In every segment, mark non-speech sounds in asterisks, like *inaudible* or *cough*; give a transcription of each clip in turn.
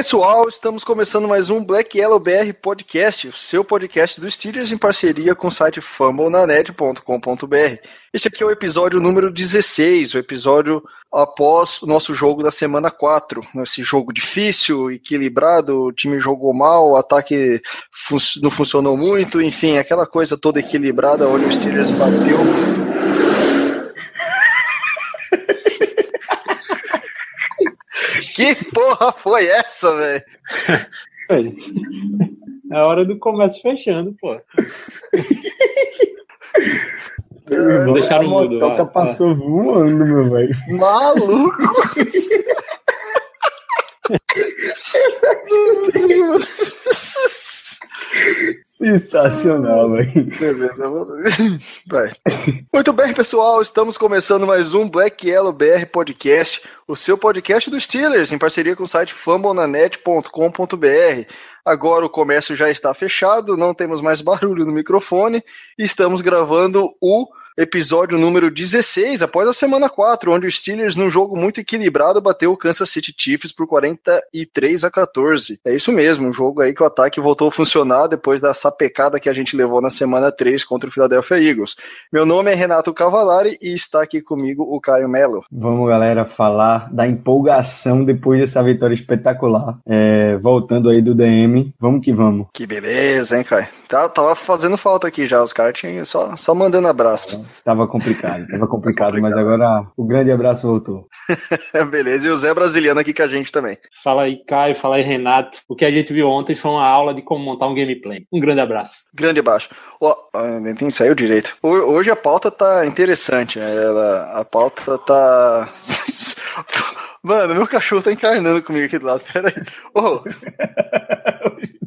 pessoal, estamos começando mais um Black Yellow BR Podcast, o seu podcast do Steelers em parceria com o site fumblenanet.com.br. Este aqui é o episódio número 16, o episódio após o nosso jogo da semana 4. Esse jogo difícil, equilibrado, o time jogou mal, o ataque fun não funcionou muito, enfim, aquela coisa toda equilibrada onde o Steelers bateu Que porra foi essa, velho? É a hora do comércio fechando, pô. Vou deixar o mudo. A toca passou voando, meu velho. Maluco! *laughs* *laughs* Sensacional, velho. Beleza, *laughs* vai. Muito bem, pessoal, estamos começando mais um Black Yellow BR Podcast, o seu podcast dos Steelers, em parceria com o site fumblenanet.com.br. Agora o comércio já está fechado, não temos mais barulho no microfone e estamos gravando o episódio número 16, após a semana 4, onde o Steelers, num jogo muito equilibrado, bateu o Kansas City Chiefs por 43 a 14. É isso mesmo, um jogo aí que o ataque voltou a funcionar depois da sapecada que a gente levou na semana 3 contra o Philadelphia Eagles. Meu nome é Renato Cavalari e está aqui comigo o Caio Melo. Vamos, galera, falar da empolgação depois dessa vitória espetacular. É, voltando aí do DM, vamos que vamos. Que beleza, hein, Caio? Tá, tava fazendo falta aqui já, os caras tinham só, só mandando abraço. Tava complicado, tava complicado, complicado, mas agora o grande abraço voltou. *laughs* Beleza, e o Zé Brasiliano aqui com a gente também. Fala aí, Caio, fala aí, Renato. O que a gente viu ontem foi uma aula de como montar um gameplay. Um grande abraço. Grande abraço. Oh, nem saiu direito. Hoje a pauta tá interessante. Ela, a pauta tá. *laughs* Mano, meu cachorro tá encarnando comigo aqui do lado. Pera aí. Oh. *laughs*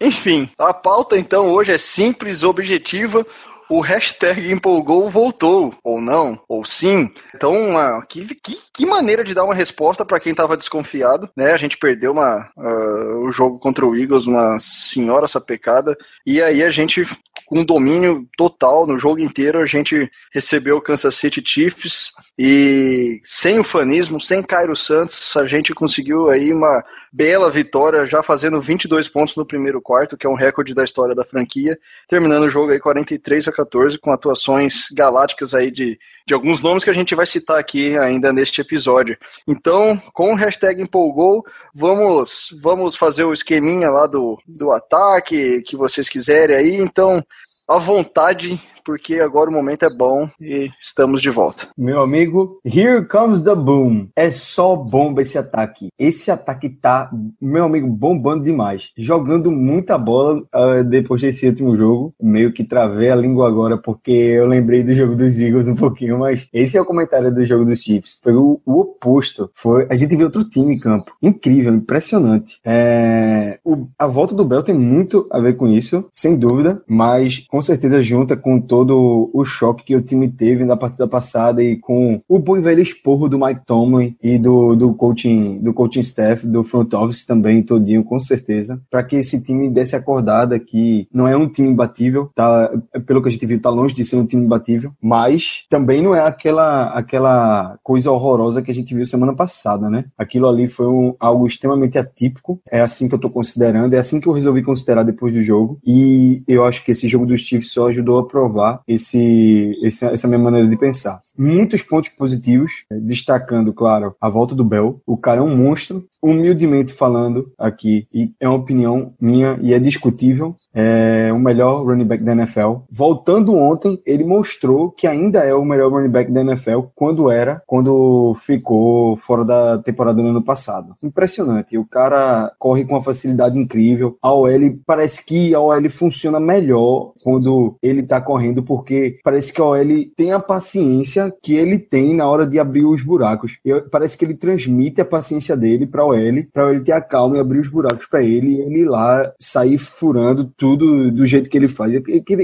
Enfim, a pauta então hoje é simples, objetiva. O hashtag empolgou voltou, ou não, ou sim. Então, uma, que, que, que maneira de dar uma resposta para quem estava desconfiado, né? A gente perdeu uma, uh, o jogo contra o Eagles, uma senhora sapecada, e aí a gente, com domínio total no jogo inteiro, a gente recebeu o Kansas City Chiefs, e sem o fanismo, sem Cairo Santos, a gente conseguiu aí uma bela vitória, já fazendo 22 pontos no primeiro quarto, que é um recorde da história da franquia, terminando o jogo aí 43 a 14 com atuações galácticas aí de, de alguns nomes que a gente vai citar aqui ainda neste episódio. Então, com o hashtag empolgou, vamos vamos fazer o esqueminha lá do, do ataque que vocês quiserem aí. Então, à vontade, porque agora o momento é bom e estamos de volta. Meu amigo, here comes the boom. É só bomba esse ataque. Esse ataque tá, meu amigo, bombando demais. Jogando muita bola uh, depois desse último jogo. Meio que travei a língua agora porque eu lembrei do jogo dos Eagles um pouquinho, mas esse é o comentário do jogo dos Chiefs. Foi o, o oposto. Foi, a gente viu outro time em campo. Incrível, impressionante. É, o, a volta do Bell tem muito a ver com isso, sem dúvida, mas com certeza junta com todo todo o choque que o time teve na partida passada e com o bom e velho esporro do Mike Tomlin e do, do coaching do coaching staff, do front office também, todinho, com certeza, para que esse time desse acordada que não é um time imbatível, tá, pelo que a gente viu, tá longe de ser um time imbatível, mas também não é aquela, aquela coisa horrorosa que a gente viu semana passada, né? Aquilo ali foi um, algo extremamente atípico, é assim que eu tô considerando, é assim que eu resolvi considerar depois do jogo, e eu acho que esse jogo dos Chiefs só ajudou a provar esse, esse, essa minha maneira de pensar. Muitos pontos positivos, eh, destacando, claro, a volta do Bell. O cara é um monstro, humildemente falando aqui, e é uma opinião minha e é discutível, é o melhor running back da NFL. Voltando ontem, ele mostrou que ainda é o melhor running back da NFL quando era, quando ficou fora da temporada do ano passado. Impressionante. O cara corre com uma facilidade incrível. A OL parece que a OL funciona melhor quando ele tá correndo porque parece que a OL tem a paciência que ele tem na hora de abrir os buracos. Eu, parece que ele transmite a paciência dele para OL, para ele ter a calma e abrir os buracos para ele e ele ir lá sair furando tudo do jeito que ele faz.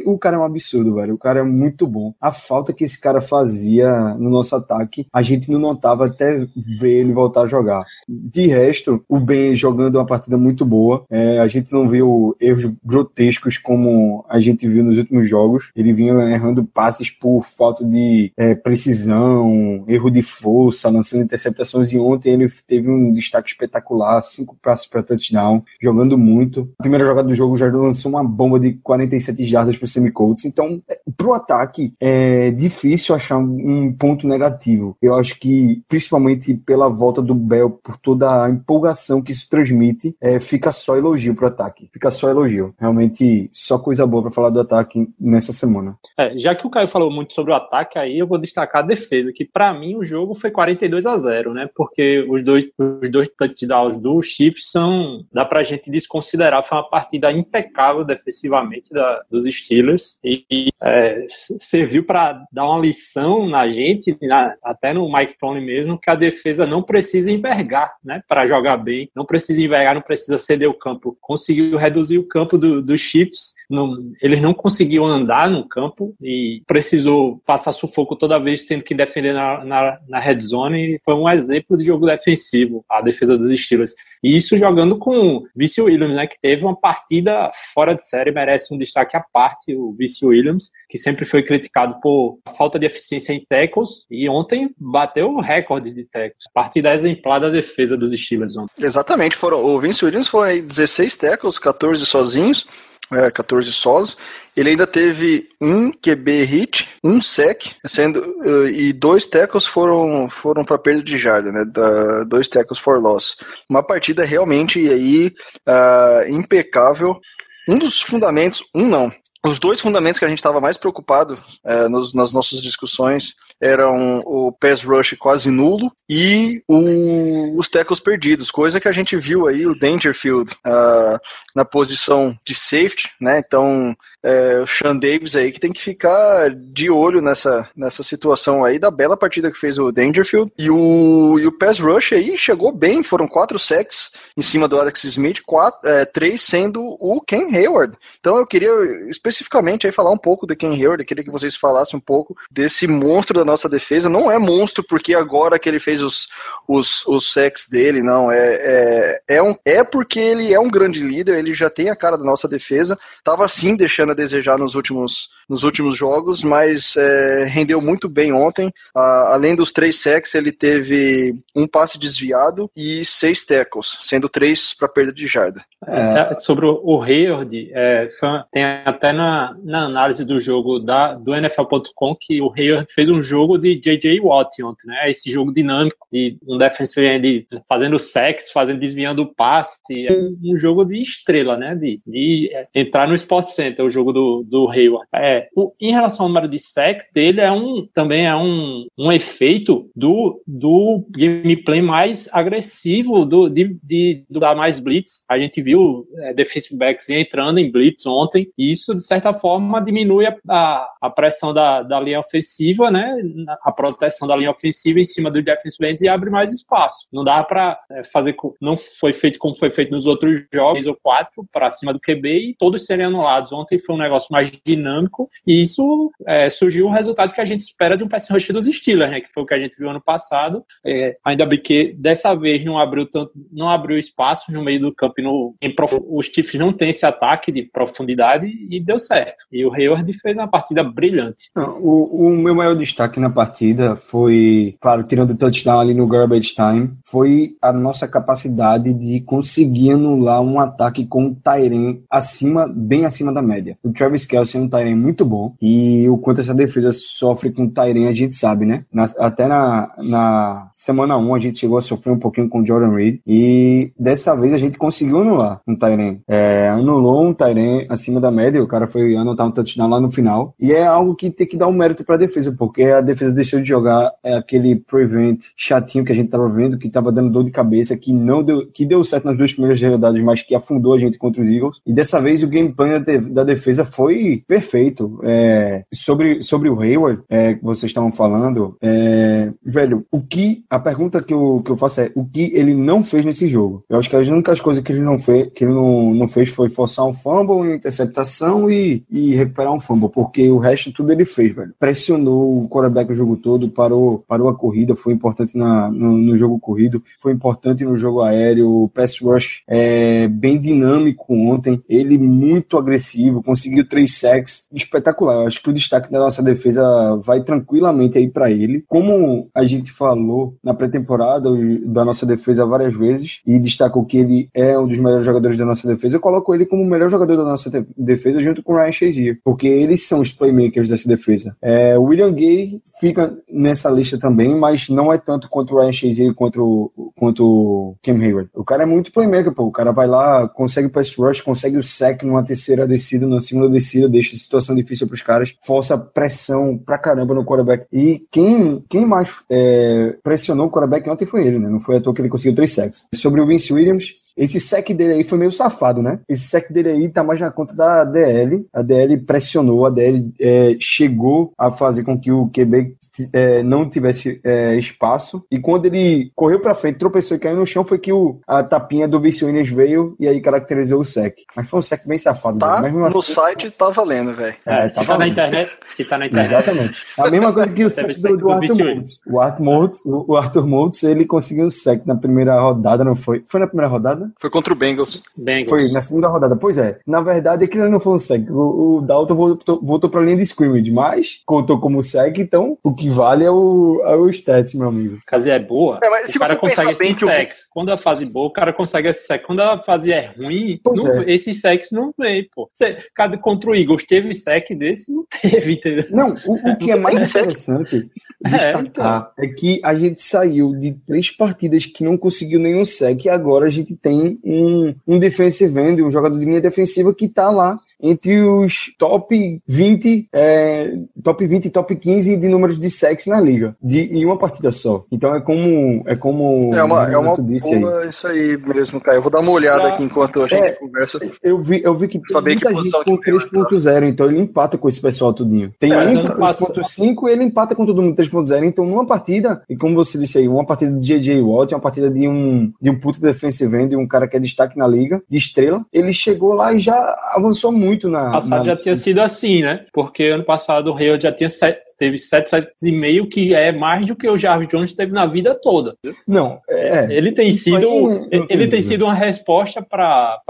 O cara é um absurdo, velho. O cara é muito bom. A falta que esse cara fazia no nosso ataque, a gente não notava até ver ele voltar a jogar. De resto, o Ben jogando uma partida muito boa. É, a gente não viu erros grotescos como a gente viu nos últimos jogos. Ele vinha errando passes por falta de é, precisão, erro de força, lançando interceptações. E ontem ele teve um destaque espetacular, cinco passes para touchdown, jogando muito. A primeira jogada do jogo já lançou uma bomba de 47 jardas para semi-colts. Então, é, pro ataque, é difícil achar um ponto negativo. Eu acho que, principalmente pela volta do Bell, por toda a empolgação que isso transmite, é, fica só elogio pro ataque. Fica só elogio. Realmente, só coisa boa para falar do ataque nessa semana. É, já que o Caio falou muito sobre o ataque, aí eu vou destacar a defesa, que para mim o jogo foi 42 a 0, né? Porque os dois, os dois touchdowns do Chiefs são, dá pra gente desconsiderar, foi uma partida impecável defensivamente da, dos Steelers e, e é, serviu para dar uma lição na gente, na, até no Mike Tony mesmo, que a defesa não precisa envergar, né? Para jogar bem, não precisa envergar, não precisa ceder o campo. Conseguiu reduzir o campo do, dos Chiefs, não, eles não conseguiam andar no campo e precisou passar sufoco toda vez tendo que defender na, na, na red zone. Foi um exemplo de jogo defensivo, a defesa dos Steelers. E isso jogando com o Vice Williams, né, que teve uma partida fora de série, merece um destaque à parte, o Vice Williams, que sempre foi criticado por falta de eficiência em tackles, e ontem bateu o recorde de tackles. Partida exemplar da defesa dos Steelers ontem. Exatamente, foram, o Vince Williams foi 16 tackles, 14 sozinhos, é, 14 solos. Ele ainda teve um QB hit, um sec, sendo uh, e dois tackles foram foram para perda de jarda, né? Da, dois tackles for loss. Uma partida realmente aí uh, impecável. Um dos fundamentos, um não, os dois fundamentos que a gente estava mais preocupado é, nos, nas nossas discussões eram o pass rush quase nulo e o, os tackles perdidos, coisa que a gente viu aí o Dangerfield uh, na posição de safety, né? Então é, o Sean Davis aí que tem que ficar de olho nessa, nessa situação aí da bela partida que fez o Dangerfield. E o, e o pass rush aí chegou bem, foram quatro sacks em cima do Alex Smith, quatro, é, três sendo o Ken Hayward. Então eu queria especificamente aí falar um pouco do Ken Hayward, eu queria que vocês falassem um pouco desse monstro da nossa defesa. Não é monstro porque agora que ele fez os, os, os sacks dele, não. É, é, é, um, é porque ele é um grande líder, ele já tem a cara da nossa defesa, tava assim deixando desejar nos últimos, nos últimos jogos, mas é, rendeu muito bem ontem. Ah, além dos três sacks, ele teve um passe desviado e seis tackles, sendo três para perda de jarda. É. é sobre o Hayward, é, tem até na, na análise do jogo da, do NFL.com que o Hayward fez um jogo de J.J. Watt ontem, né? Esse jogo dinâmico de um defensive end fazendo sacks, fazendo desviando o passe, é um jogo de estrela, né? De, de entrar no Sport Center, o jogo do, do Hayward. É, o, em relação ao número de sacks dele, é um, também é um, um efeito do, do gameplay mais agressivo, do, de, de, do dar mais blitz. A gente viu é, defensive backs entrando em blitz ontem, e isso, de certa forma, diminui a, a, a pressão da, da linha ofensiva, né? A proteção da linha ofensiva em cima do defensive end e abre mais espaço. Não dá para é, fazer, não foi feito como foi feito nos outros jogos, ou quatro, para cima do QB e todos serem anulados. Ontem foi um negócio mais dinâmico e isso é, surgiu um resultado que a gente espera de um pass rush dos Steelers, né? Que foi o que a gente viu ano passado. É, ainda bem que dessa vez não abriu tanto, não abriu espaço no meio do campo no, em prof... os Chiefs não tem esse ataque de profundidade e deu certo. E o Hayward fez uma partida brilhante. o, o, meu maior destaque na partida foi, claro, tirando o touchdown ali no garbage time, foi a nossa capacidade de conseguir anular um ataque com o Tyren acima, bem acima da média. O Travis Kelsey é um Tyren muito bom e o quanto essa defesa sofre com o Tyren a gente sabe, né? Na, até na, na semana 1 a gente chegou a sofrer um pouquinho com o Jordan Reed e dessa vez a gente conseguiu anular um Tyren. É, anulou um Tyren acima da média, o cara foi anotar um touchdown lá no final. E é algo que tem que dar um mérito pra defesa, porque a defesa deixou de jogar é, aquele prevent chatinho que a gente tava vendo, que tava dando dor de cabeça, que não deu, que deu certo nas duas primeiras rodadas, mas que afundou a gente contra os Eagles. E dessa vez o game plan da defesa foi perfeito. É, sobre, sobre o Hayward, é, que vocês estavam falando, é, velho, o que. A pergunta que eu, que eu faço é o que ele não fez nesse jogo. Eu acho que as únicas coisas que ele não fez, que ele não, não fez foi forçar um fumble, uma interceptação e, e recuperar um fumble, porque o resto tudo ele fez, velho. Pressionou o quarterback o jogo todo, parou, parou a corrida, foi importante na, no, no jogo corrido, foi importante no jogo aéreo, o pass rush é bem dinâmico ontem, ele muito agressivo, conseguiu três sacks, espetacular. Eu acho que o destaque da nossa defesa vai tranquilamente aí para ele. Como a gente falou na pré-temporada da nossa defesa várias vezes e destacou que ele é um dos melhores jogadores da nossa defesa, eu coloco ele como o melhor jogador da nossa defesa junto com o Ryan Shazier, porque eles são os playmakers dessa defesa. É, William Gay fica nessa lista também, mas não é tanto quanto o Ryan Shazier quanto, quanto Cam Hayward. O cara é muito playmaker, pô. O cara vai lá, consegue pass rush, consegue o sack numa terceira descida, numa segunda descida, deixa a situação difícil pros caras, força pressão pra caramba no quarterback. E quem, quem mais é, pressionou o quarterback ontem foi ele, né? Não foi à toa que ele conseguiu três sacks. Sobre o Vince Williams, esse sec dele aí foi meio safado, né? Esse sec dele aí tá mais na conta da DL. A DL pressionou, a DL é, chegou a fazer com que o QB é, não tivesse é, espaço. E quando ele correu para frente, tropeçou e caiu no chão, foi que o, a tapinha do Vince Williams veio e aí caracterizou o sec. Mas foi um sec bem safado. Tá, mas no assim, site tá valendo, velho. É, se tá, tá na internet, se tá na internet. Exatamente. A mesma coisa que o sec do, do, Arthur Moultz. O Arthur Moultz, o Arthur Moultz, ele conseguiu um sec na primeira rodada, não foi? Foi na primeira rodada? Foi contra o Bengals. Bengals. Foi na segunda rodada. Pois é. Na verdade, aquilo não foi um sec. O, o Dalton voltou, voltou pra linha de scrimmage, mas contou como sec, então o que vale é o, é o stats, meu amigo. Fase é boa, é, o cara consegue esses sex. Eu... Quando a fase é boa, o cara consegue esse sec. Quando a fase é ruim, não, é. esses secs não vem, pô. Você, cada, contra o Eagles teve sec desse? Não teve, entendeu? Não, o, o que é mais interessante destacar é, então. é que a gente saiu de três partidas que não conseguiu nenhum sec e agora a gente tem um, um defensive end, um jogador de linha defensiva que tá lá entre os top 20, é, top 20 e top 15 de números de sex na liga, de, em uma partida só. Então é como. É como. É uma, é uma disse aí. isso aí mesmo, cara. Eu vou dar uma olhada pra, aqui enquanto a gente é, conversa. Eu vi, eu vi que tem Saber muita que gente com 3.0, tá? então ele empata com esse pessoal tudinho. Tem é, um 3.5 e ele empata com todo mundo 3.0. Então, numa partida, e como você disse aí, uma partida de J.J. Watt, uma partida de um, de um puto defensive end, um cara que é destaque na liga, de estrela, ele chegou lá e já avançou muito na. Passado na... já tinha sido assim, né? Porque ano passado o Rio já tinha sete, teve 7, 7,5, que é mais do que o Jarvis Jones teve na vida toda. Não, é. Ele tem sido. É, ele tem sido uma resposta para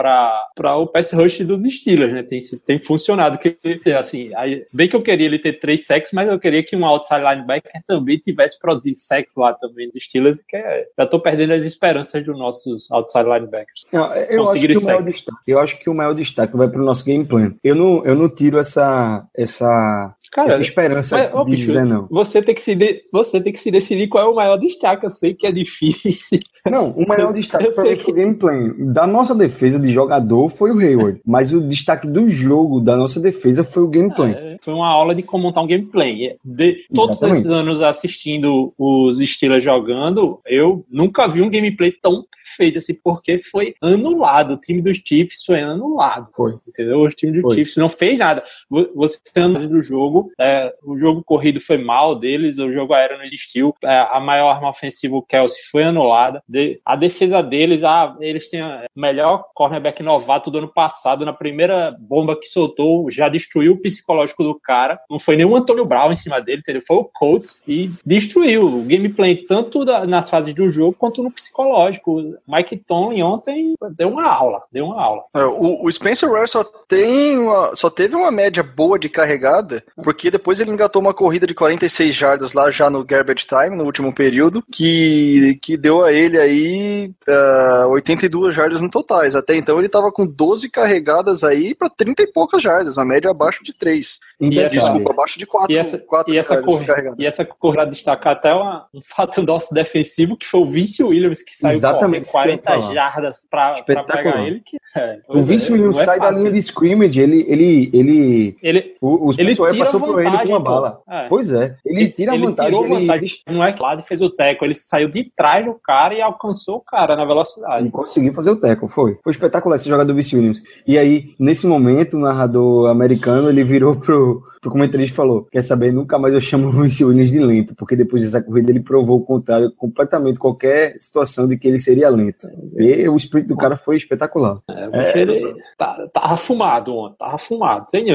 o pass rush dos Steelers, né? Tem, tem funcionado. Que, assim, bem que eu queria ele ter três sacks, mas eu queria que um outside linebacker também tivesse produzido sacks lá também dos Steelers, que é, já tô perdendo as esperanças dos nossos outside linebackers. Não, eu, acho que o maior destaque, eu acho que o maior destaque vai para o nosso game plan. Eu não, eu não tiro essa, essa Cara, essa esperança mas, de bicho, dizer não. Você tem, que se de, você tem que se decidir qual é o maior destaque. Eu sei que é difícil. Não, o maior eu, destaque foi o gameplay. Da nossa defesa de jogador foi o Hayward, *laughs* mas o destaque do jogo da nossa defesa foi o gameplay. É, foi uma aula de como montar um gameplay. De todos esses anos assistindo os Steelers jogando, eu nunca vi um gameplay tão perfeito assim, porque foi anulado. O time dos Chiefs foi anulado. Foi. Entendeu? O time dos. Chiefs não fez nada. Você tá do jogo, é, o jogo corrido foi mal deles, o jogo aéreo não existiu, é, a maior arma ofensiva, o Kelsey, foi anulada. De, a defesa deles, ah, eles têm o melhor cornerback novato do ano passado, na primeira bomba que soltou, já destruiu o psicológico do cara. Não foi nem o Antônio Brown em cima dele, entendeu? Foi o Colts e destruiu o gameplay tanto da, nas fases do jogo quanto no psicológico. Mike Tomlin ontem deu uma aula, deu uma aula. É, o, o, Spencer Ware só tem uma, só teve uma média boa de carregada, porque depois ele engatou uma corrida de 46 jardas lá já no garbage time, no último período, que, que deu a ele aí uh, é, 82 jardas no totais. Até então ele tava com 12 carregadas aí para 30 e poucas jardas, a média abaixo de 3. E essa, Desculpa, abaixo de 4. E essa, 4 e essa, corrida, e essa corrida destacar até uma, um fato *laughs* nosso defensivo, que foi o Vince Williams que saiu Exatamente. 40 jardas pra, pra pegar ele. Que, é, o Vince é, Williams é sai da linha de scrimmage, ele. ele, ele, ele o, os ele passou por ele com uma bala. É. Pois é, ele, ele tira a vantagem. Ele, vantagem. Não é claro, fez o teco, ele saiu de trás do cara e alcançou o cara na velocidade. E conseguiu fazer o teco, foi. Foi espetacular esse jogador do Vince Williams. E aí, nesse momento, o narrador americano, ele virou pro, pro comentarista e falou: Quer saber, nunca mais eu chamo o Vince Williams de lento, porque depois dessa corrida ele provou o contrário, completamente qualquer situação de que ele seria lento. E o sprint do cara foi espetacular. É, é ele tá, tava fumado ontem, tava fumado, sem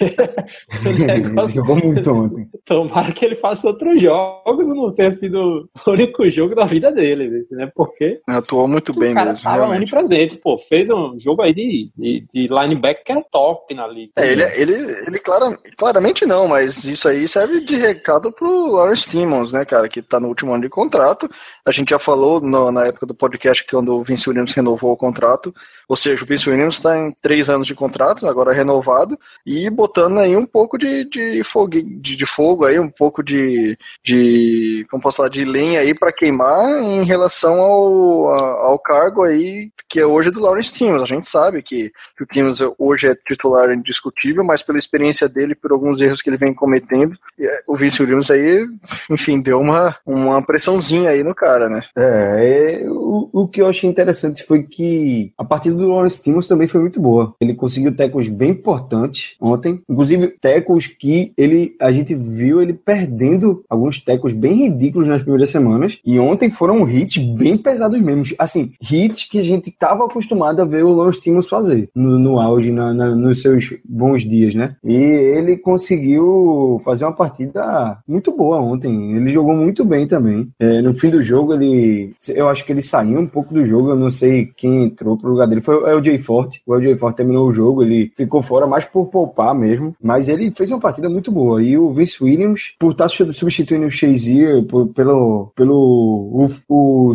*laughs* negócio... Jogou muito ontem. Tomara que ele faça outros jogos, não tenha sido o único jogo da vida dele, né? Porque. Atuou muito bem o cara mesmo. Tava realmente. onipresente, pô. Fez um jogo aí de, de, de linebacker top na liga. É, ele, ele, ele clara, claramente não, mas isso aí serve de recado pro Lawrence Timmons, né, cara, que tá no último ano de contrato. A gente já falou no, na época do podcast que quando o Vince Williams renovou o contrato, ou seja, o Vince Williams está em três anos de contrato, agora renovado, e botando aí um pouco de, de, fogo, de, de fogo aí, um pouco de, de como posso falar, de lenha aí para queimar em relação ao, ao cargo aí que é hoje do Lawrence Timmons. A gente sabe que, que o Timmons hoje é titular indiscutível, mas pela experiência dele, por alguns erros que ele vem cometendo, é, o Vince Williams aí, enfim, deu uma, uma pressãozinha aí no cara, né? É, é o, o que eu achei interessante foi que a partir do Lawrence Timmons também foi muito boa. Ele conseguiu tecos bem importantes ontem, inclusive tecos que ele a gente viu ele perdendo alguns tecos bem ridículos nas primeiras semanas e ontem foram hits bem pesados mesmo, assim, hits que a gente estava acostumado a ver o Lawrence Timmons fazer no, no auge, na, na, nos seus bons dias, né? E ele conseguiu fazer uma partida muito boa ontem. Ele jogou muito bem também. É, no fim do jogo ele, eu acho que ele saiu um pouco do jogo. Eu não sei quem entrou pro lugar dele. Foi o LJ Forte. O LJ Forte terminou o jogo, ele ficou fora mais por poupar mesmo. Mas ele fez uma partida muito boa. E o Vince Williams, por estar substituindo o Shazier, pelo, pelo o, o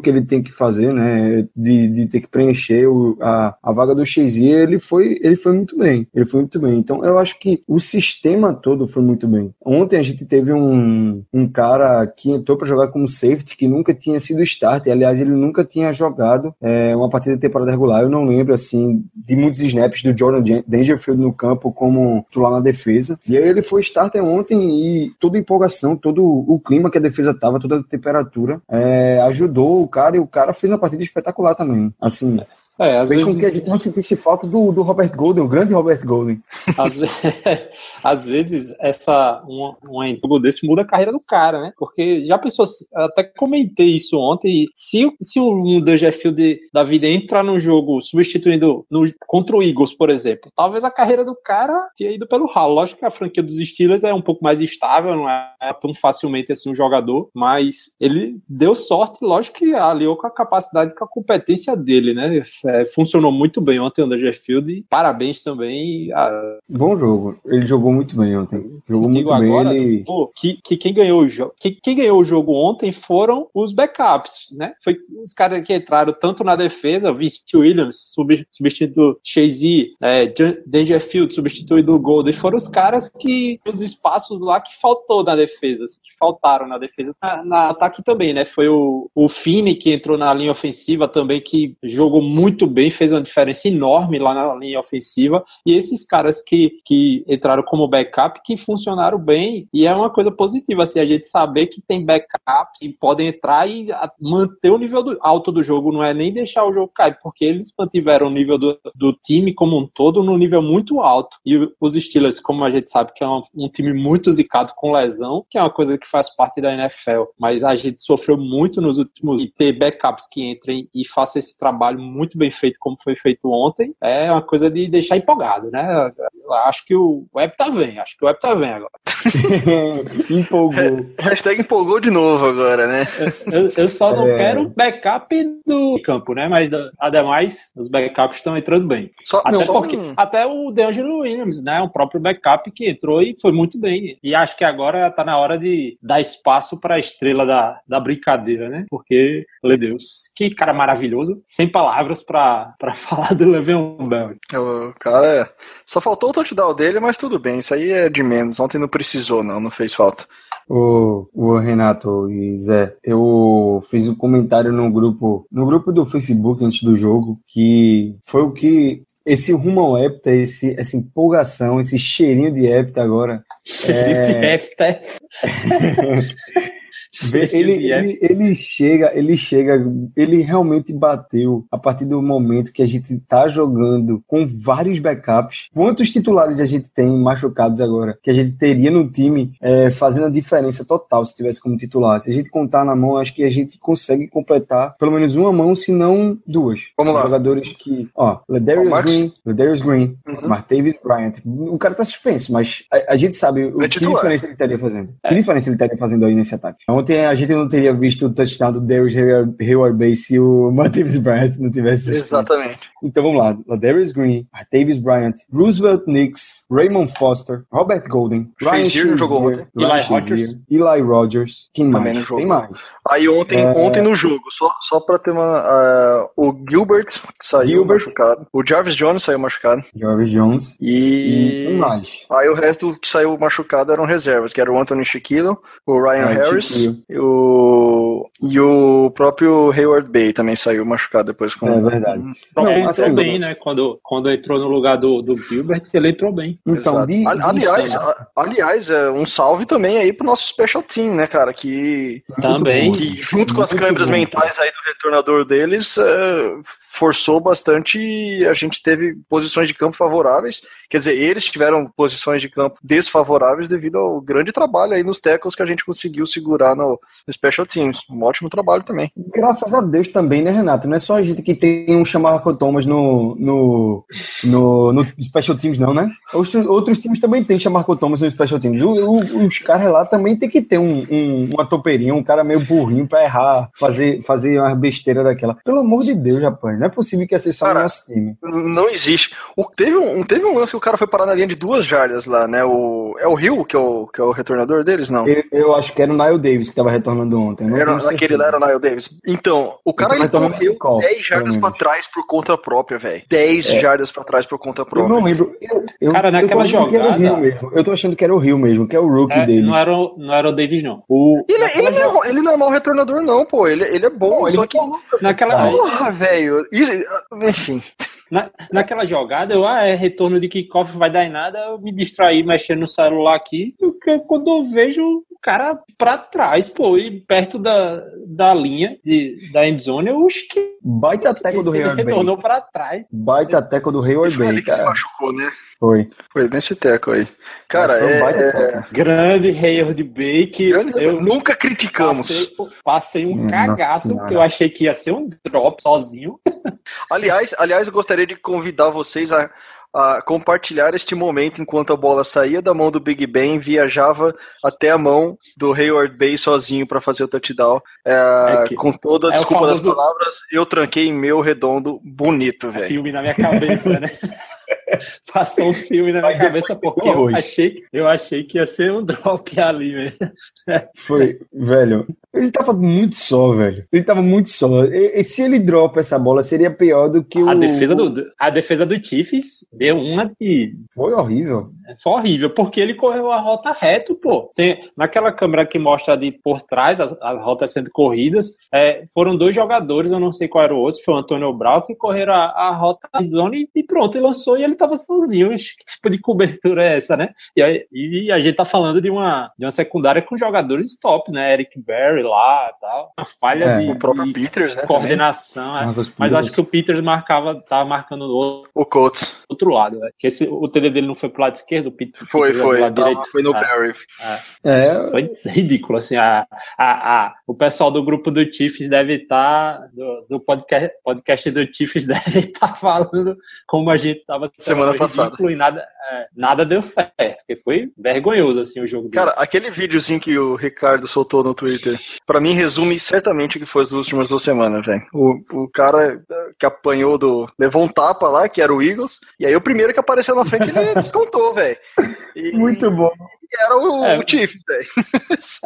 que ele tem que fazer, né? De, de ter que preencher o, a, a vaga do Shazier, ele foi, ele foi muito bem. Ele foi muito bem. Então eu acho que o sistema todo foi muito bem. Ontem a gente teve um, um cara que entrou para jogar como safety que nunca tinha sido starter. Aliás, ele nunca tinha jogado é, uma partida de temporada regular. Eu não lembro, assim, de muitos snaps do Jordan Dangerfield no campo como titular na defesa. E aí ele foi starter ontem e toda a empolgação, todo o clima que a defesa tava, toda a temperatura, é, ajudou o cara e o cara fez uma partida espetacular também. Assim, é, às Fez vezes... com que a gente não sentisse falta do, do Robert Golden, o grande Robert Golden. Às, *laughs* às vezes, essa, um, um jogo desse muda a carreira do cara, né? Porque já pensou, até comentei isso ontem, se, se um Dangerfield da vida entrar no jogo substituindo no, contra o Eagles, por exemplo, talvez a carreira do cara tenha ido pelo ralo. Lógico que a franquia dos Steelers é um pouco mais estável, não é tão facilmente assim um jogador, mas ele deu sorte, lógico que aliou com a capacidade, com a competência dele, né? É, funcionou muito bem ontem o Dangerfield e parabéns também. A... Bom jogo. Ele jogou muito bem ontem. Jogou muito agora, bem. Ele... Pô, que, que, quem, ganhou o jogo, que, quem ganhou o jogo ontem foram os backups, né? Foi os caras que entraram tanto na defesa, Vince Williams substituindo Chase, é, Dangerfield substituindo o Golden, foram os caras que os espaços lá que faltou na defesa, assim, que faltaram na defesa. Na, na ataque também, né? Foi o, o Fini que entrou na linha ofensiva também, que jogou muito muito bem, fez uma diferença enorme lá na linha ofensiva. E esses caras que, que entraram como backup, que funcionaram bem, e é uma coisa positiva, assim, a gente saber que tem backups e podem entrar e manter o nível do, alto do jogo, não é nem deixar o jogo cair, porque eles mantiveram o nível do, do time como um todo no nível muito alto. E os Steelers, como a gente sabe que é um, um time muito zicado com lesão, que é uma coisa que faz parte da NFL, mas a gente sofreu muito nos últimos e ter backups que entrem e façam esse trabalho muito bem bem feito como foi feito ontem, é uma coisa de deixar empolgado, né? Acho que o web tá bem, acho que o web tá bem agora. *laughs* empolgou. Hashtag empolgou de novo agora, né? Eu, eu só não é. quero backup do campo, né? Mas ademais, os backups estão entrando bem. Só, até, só porque, um... até o DeAngelo Williams, né? O próprio backup que entrou e foi muito bem. E acho que agora tá na hora de dar espaço para a estrela da, da brincadeira, né? Porque, meu Deus, que cara maravilhoso. Sem palavras para pra, *laughs* falar do Le'Veon Bell. O cara, só faltou o touchdown dele, mas tudo bem, isso aí é de menos. Ontem não precisou, não, não fez falta. O, o Renato e Zé, eu fiz um comentário no grupo, no grupo do Facebook antes do jogo, que foi o que esse rumo ao hepta, esse, essa empolgação, esse cheirinho de hepta agora. É... hepta. *laughs* *laughs* Ele, ele, ele, chega, ele chega, ele realmente bateu a partir do momento que a gente tá jogando com vários backups. Quantos titulares a gente tem machucados agora? Que a gente teria no time é, fazendo a diferença total se tivesse como titular. Se a gente contar na mão, acho que a gente consegue completar pelo menos uma mão, se não duas. Vamos lá. Jogadores que, ó, Ledarius Green, Ledarius Green, uhum. Martavis Bryant. O cara tá suspenso, mas a, a gente sabe o é que diferença ele estaria fazendo. É. Que diferença ele estaria fazendo aí nesse ataque? Ontem a gente não teria visto o touchdown do Darius Hayward Bay se o *laughs* Martavis Bryant não tivesse. Exatamente. Então vamos lá. Darius Green, Martavis Bryant, Roosevelt Nix, Raymond Foster, Robert Golden, Ryan Shazier jogou ontem. Eli Rogers. Eli Rogers. Quem Também mais? Tem mais. Aí ontem, é... ontem no jogo, só, só pra ter uma. Uh, o Gilbert, saiu Gilbert. machucado. O Jarvis Jones saiu machucado. Jarvis Jones. E. e mais. Aí o resto que saiu machucado eram reservas, que era o Anthony Shaquille, o Ryan Harris, o... e o próprio Hayward Bay também saiu machucado depois com. É verdade. Não, ele assim, entrou bem, né? Quando, quando entrou no lugar do, do Gilbert, ele entrou bem. Então, de, aliás, aliás, é um salve também aí pro nosso special team, né, cara? Que. Também. Que junto com as câmeras mentais aí do retornador deles, é, forçou bastante e a gente teve posições de campo favoráveis. Quer dizer, eles tiveram posições de campo desfavoráveis devido ao grande trabalho aí nos tackles que a gente conseguiu segurar no, no Special Teams. Um ótimo trabalho também. Graças a Deus também, né, Renato? Não é só a gente que tem um Chamarco Thomas no, no, no, no Special Teams, não, né? Os, outros times também têm Chamarco Thomas no Special Teams. O, o, os caras lá também tem que ter um, um, uma topeirinha, um cara meio burrinho pra errar, fazer, fazer uma besteira daquela. Pelo amor de Deus, rapaz. Não é possível que ser só o nosso time. Não existe. O, teve, um, teve um lance que o cara foi parar na linha de duas jardas lá, né? O, é o Rio que é o, que é o retornador deles, não? Eu, eu acho que era o Nile Davis que estava retornando ontem. Era, naquele lá era o Nile Davis. Então, o cara ele correu 10 jardas pra trás por conta própria, velho. 10 é. jardas pra trás por conta própria. Eu não lembro. Eu, eu, cara, naquela eu jogada. Eu tô achando que era o Rio mesmo, que é o rookie é, deles. Não era, o, não era o Davis, não. O, ele, ele, não é, ele não é mau retornador, não, pô. Ele, ele é bom, não, só que. Naquela. Porra, velho. Enfim. Na, naquela jogada, eu, ah, é retorno de kickoff, vai dar em nada, eu me distraí mexendo no celular aqui, porque quando eu vejo o cara pra trás, pô, e perto da, da linha de, da endzone, eu acho que. Baita teco do Hayward Bay. retornou pra trás. Baita teco do Hayward Bay, cara. machucou, né? Foi. Foi nesse teco aí. Cara, é, é... Grande Hayward Bay que Grande... eu nunca criticamos. Passei, passei um Nossa cagaço, que eu achei que ia ser um drop sozinho. *laughs* Aliás, aliás, eu gostaria de convidar vocês a, a compartilhar este momento enquanto a bola saía da mão do Big Ben, viajava até a mão do Hayward Bay sozinho para fazer o touchdown. É, é com toda a é desculpa famoso... das palavras, eu tranquei em meu redondo bonito, velho. Filme na minha cabeça, né? *laughs* *laughs* Passou um filme na minha cabeça porque eu achei, eu achei que ia ser um *laughs* drop ali mesmo. Foi, velho. Ele tava muito só, velho. Ele tava muito só. E, e, se ele dropa essa bola, seria pior do que o. A defesa do, a defesa do Chiefs deu uma de. Foi horrível. Foi horrível, porque ele correu a rota reto, pô. Tem, naquela câmera que mostra de por trás as, as rotas sendo corridas, é, foram dois jogadores, eu não sei qual era o outro, foi o Antônio Brau, que correram a, a rota de zone e pronto, e lançou e ele tava sozinho. Que tipo de cobertura é essa, né? E, e a gente tá falando de uma, de uma secundária com jogadores top, né? Eric Berry lá tal. Uma falha é, de, o próprio de Peters, né, coordenação. É. Mas acho que o Peters marcava, tava marcando no outro, o Colts. outro lado. Né? Que esse, o TD dele não foi pro lado esquerdo, o Peters foi, foi, lado direito. foi no é, Berry. É. é. Foi ridículo, assim. A, a, a, o pessoal do grupo do Chiefs deve estar, tá, do, do podcast, podcast do Chiefs *laughs* deve estar tá falando como a gente tava semana passada. E nada, é, nada deu certo, porque foi vergonhoso assim o jogo. Cara, dele. aquele videozinho que o Ricardo soltou no Twitter, para mim resume certamente o que foi as últimas duas semanas, velho. O, o cara que apanhou do. levou um tapa lá, que era o Eagles, e aí o primeiro que apareceu na frente ele *laughs* descontou, velho. Muito bom. era o, é, o Chiefs, velho.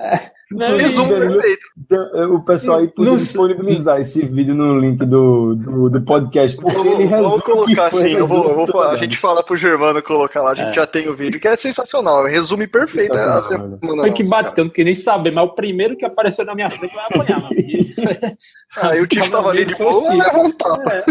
É. *laughs* Não, Resumo perfeito. Então, o pessoal aí podia disponibilizar esse vídeo no link do, do, do podcast. Porque vamos, ele vamos colocar assim, eu vou, eu vou a gente fala pro Germano colocar lá, a gente é. já tem o vídeo, que é sensacional, resume perfeito né, semana. Foi que bateu, não queria nem saber, mas o primeiro que apareceu na minha frente vai apanhar. *laughs* Aí o time estava ali de boa, levou um tapa. É.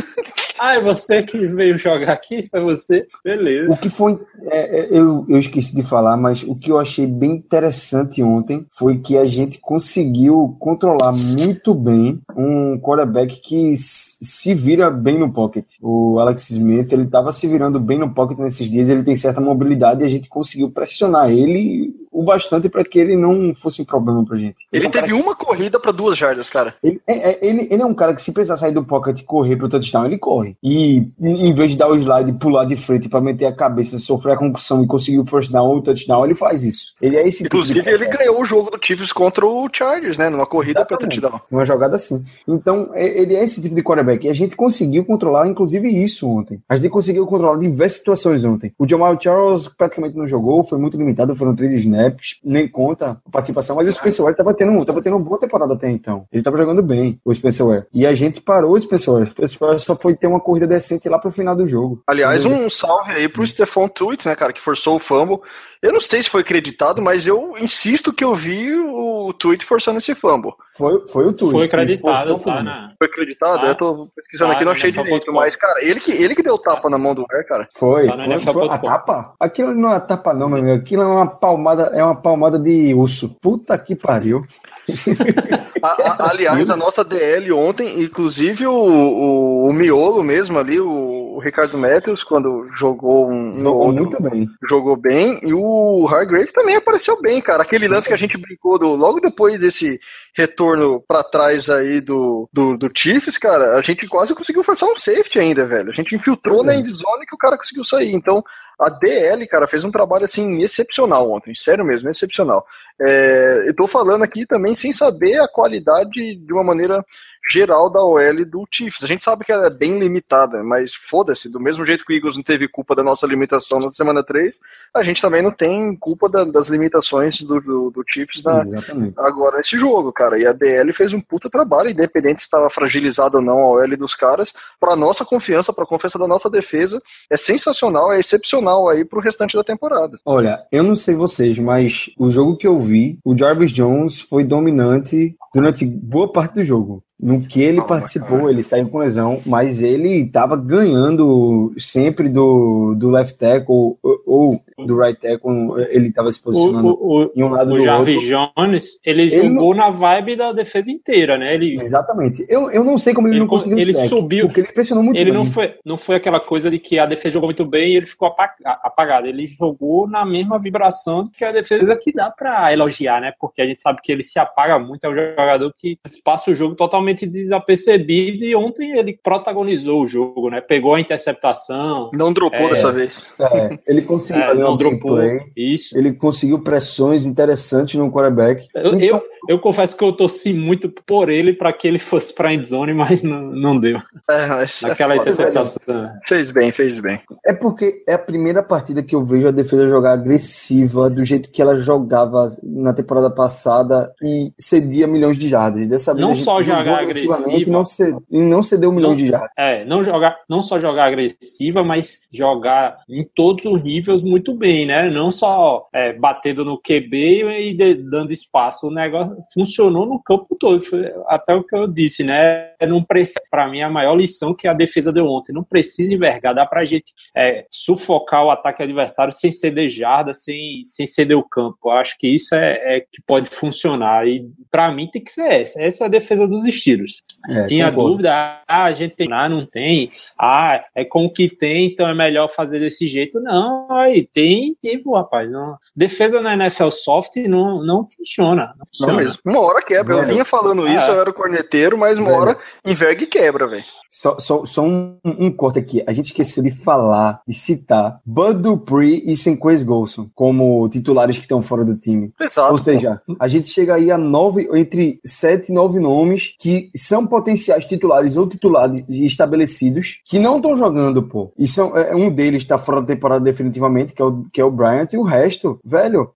Ah, é você que veio jogar aqui? Foi você? Beleza. O que foi. É, é, eu, eu esqueci de falar, mas o que eu achei bem interessante ontem foi que a gente conseguiu controlar muito bem um quarterback que se vira bem no pocket. O Alex Smith, ele estava se virando bem no pocket nesses dias, ele tem certa mobilidade e a gente conseguiu pressionar ele o bastante para que ele não fosse um problema pra gente. Ele, ele é um teve que... uma corrida para duas jardas, cara. Ele é, é, ele, ele é um cara que se precisar sair do pocket e correr pro touchdown, ele corre. E em vez de dar o slide e pular de frente para meter a cabeça, sofrer a concussão e conseguir o first down ou o touchdown, ele faz isso. Ele é esse Inclusive, tipo ele ganhou o jogo do Chiefs contra o Chargers, né? Numa corrida para touchdown. Uma jogada assim. Então, ele é esse tipo de quarterback. E a gente conseguiu controlar, inclusive, isso ontem. A gente conseguiu controlar diversas situações ontem. O Jamal Charles praticamente não jogou, foi muito limitado, foram três snaps, nem conta a participação, mas o Spencer Ware tava tendo, tava tendo uma boa temporada até então. Ele tava jogando bem, o Spencer Ware. E a gente parou o Spencer Ware. O Spencer Ware só foi ter uma corrida decente lá pro final do jogo. Aliás, um salve aí pro Stephon Tuitt, né, cara, que forçou o fumble. Eu não sei se foi acreditado, mas eu insisto que eu vi o tweet forçando esse fumble. Foi, foi o tweet. Foi acreditado, tá, né? Foi acreditado? Ah, eu tô pesquisando tá, aqui, não achei direito. Mas, cara, ele que, ele que deu tapa na mão do Air, cara. Foi, tá foi, foi, a tapa? Aquilo não é tapa não, meu amigo. Aquilo é uma palmada, é uma palmada de urso. Puta que pariu. *laughs* a, a, aliás, a nossa DL ontem, inclusive o, o, o miolo mesmo ali, o Ricardo Matthews, quando jogou um, jogou outro, muito bem. Jogou bem. E o Hargrave também apareceu bem, cara. Aquele lance que a gente brincou do, logo depois desse retorno para trás aí do, do, do, Chiefs, cara, a gente quase conseguiu forçar um safety ainda, velho. A gente infiltrou é. na endzone que o cara conseguiu sair. Então, a DL, cara, fez um trabalho assim excepcional ontem, sério mesmo, excepcional. É, eu tô falando aqui também sem saber a qualidade de uma maneira geral da OL do Chiefs. A gente sabe que ela é bem limitada, mas foda-se, do mesmo jeito que o Eagles não teve culpa da nossa limitação na semana 3, a gente também não tem culpa da, das limitações do, do, do Chiefs na, agora nesse jogo, cara. E a DL fez um puta trabalho, independente se estava fragilizado ou não a OL dos caras, para nossa confiança, para confiança da nossa defesa, é sensacional, é excepcional aí pro restante da temporada. Olha, eu não sei vocês, mas o jogo que eu vi, o Jarvis Jones foi dominante durante boa parte do jogo. No que ele participou, ele saiu com lesão, mas ele estava ganhando sempre do, do left tackle ou, ou do right tackle, ele estava se posicionando o, o, em um lado o do Jarvis outro. Jones, ele, ele jogou não... na vibe da defesa inteira, né? Ele... Exatamente. Eu, eu não sei como ele, ele não conseguiu Ele sec, subiu. Porque ele pressionou muito Ele bem. não foi, não foi aquela coisa de que a defesa jogou muito bem e ele ficou apagado. Ele jogou na mesma vibração que a defesa que dá para elogiar, né? Porque a gente sabe que ele se apaga muito, é um jogador que passa o jogo totalmente totalmente desapercebido e ontem ele protagonizou o jogo, né? Pegou a interceptação. Não dropou é, dessa vez. É, ele conseguiu é, não dropou. Play, isso. Ele conseguiu pressões interessantes no quarterback. Eu, então, eu, eu, confesso que eu torci muito por ele para que ele fosse para endzone, mas não, não deu. É, mas é Aquela interceptação. Fez bem, fez bem. É porque é a primeira partida que eu vejo a defesa jogar agressiva do jeito que ela jogava na temporada passada e cedia milhões de jardas. Dessa vez não só jogar agressiva. Não, ced, não cedeu milhão de jardas. É, não, jogar, não só jogar agressiva, mas jogar em todos os níveis muito bem, né? Não só é, batendo no QB e de, dando espaço. O negócio funcionou no campo todo. Foi até o que eu disse, né? Não para mim, a maior lição que a defesa deu ontem. Não precisa envergar, dá pra gente é, sufocar o ataque adversário sem ceder jarda, sem, sem ceder o campo. Eu acho que isso é, é que pode funcionar. E para mim tem que ser essa. Essa é a defesa dos estilos. É, Tinha concordo. dúvida, ah, a gente tem, ah, não tem, ah, é com o que tem, então é melhor fazer desse jeito. Não, aí tem tipo, rapaz, não. defesa na NFL soft não, não funciona. Não, funciona. não mesmo. Uma hora quebra. Eu vinha falando isso, é. eu era o corneteiro, mas uma hora enverga e quebra, velho. Só, só, só um, um, corte aqui. A gente esqueceu de falar, de citar Bud Dupree e Senquez Golson como titulares que estão fora do time. Exato. Ou seja, a gente chega aí a nove, entre sete e nove nomes que são potenciais titulares ou titulares estabelecidos que não estão jogando, pô. E são, é, um deles está fora da temporada definitivamente, que é o, que é o Bryant, e o resto, velho,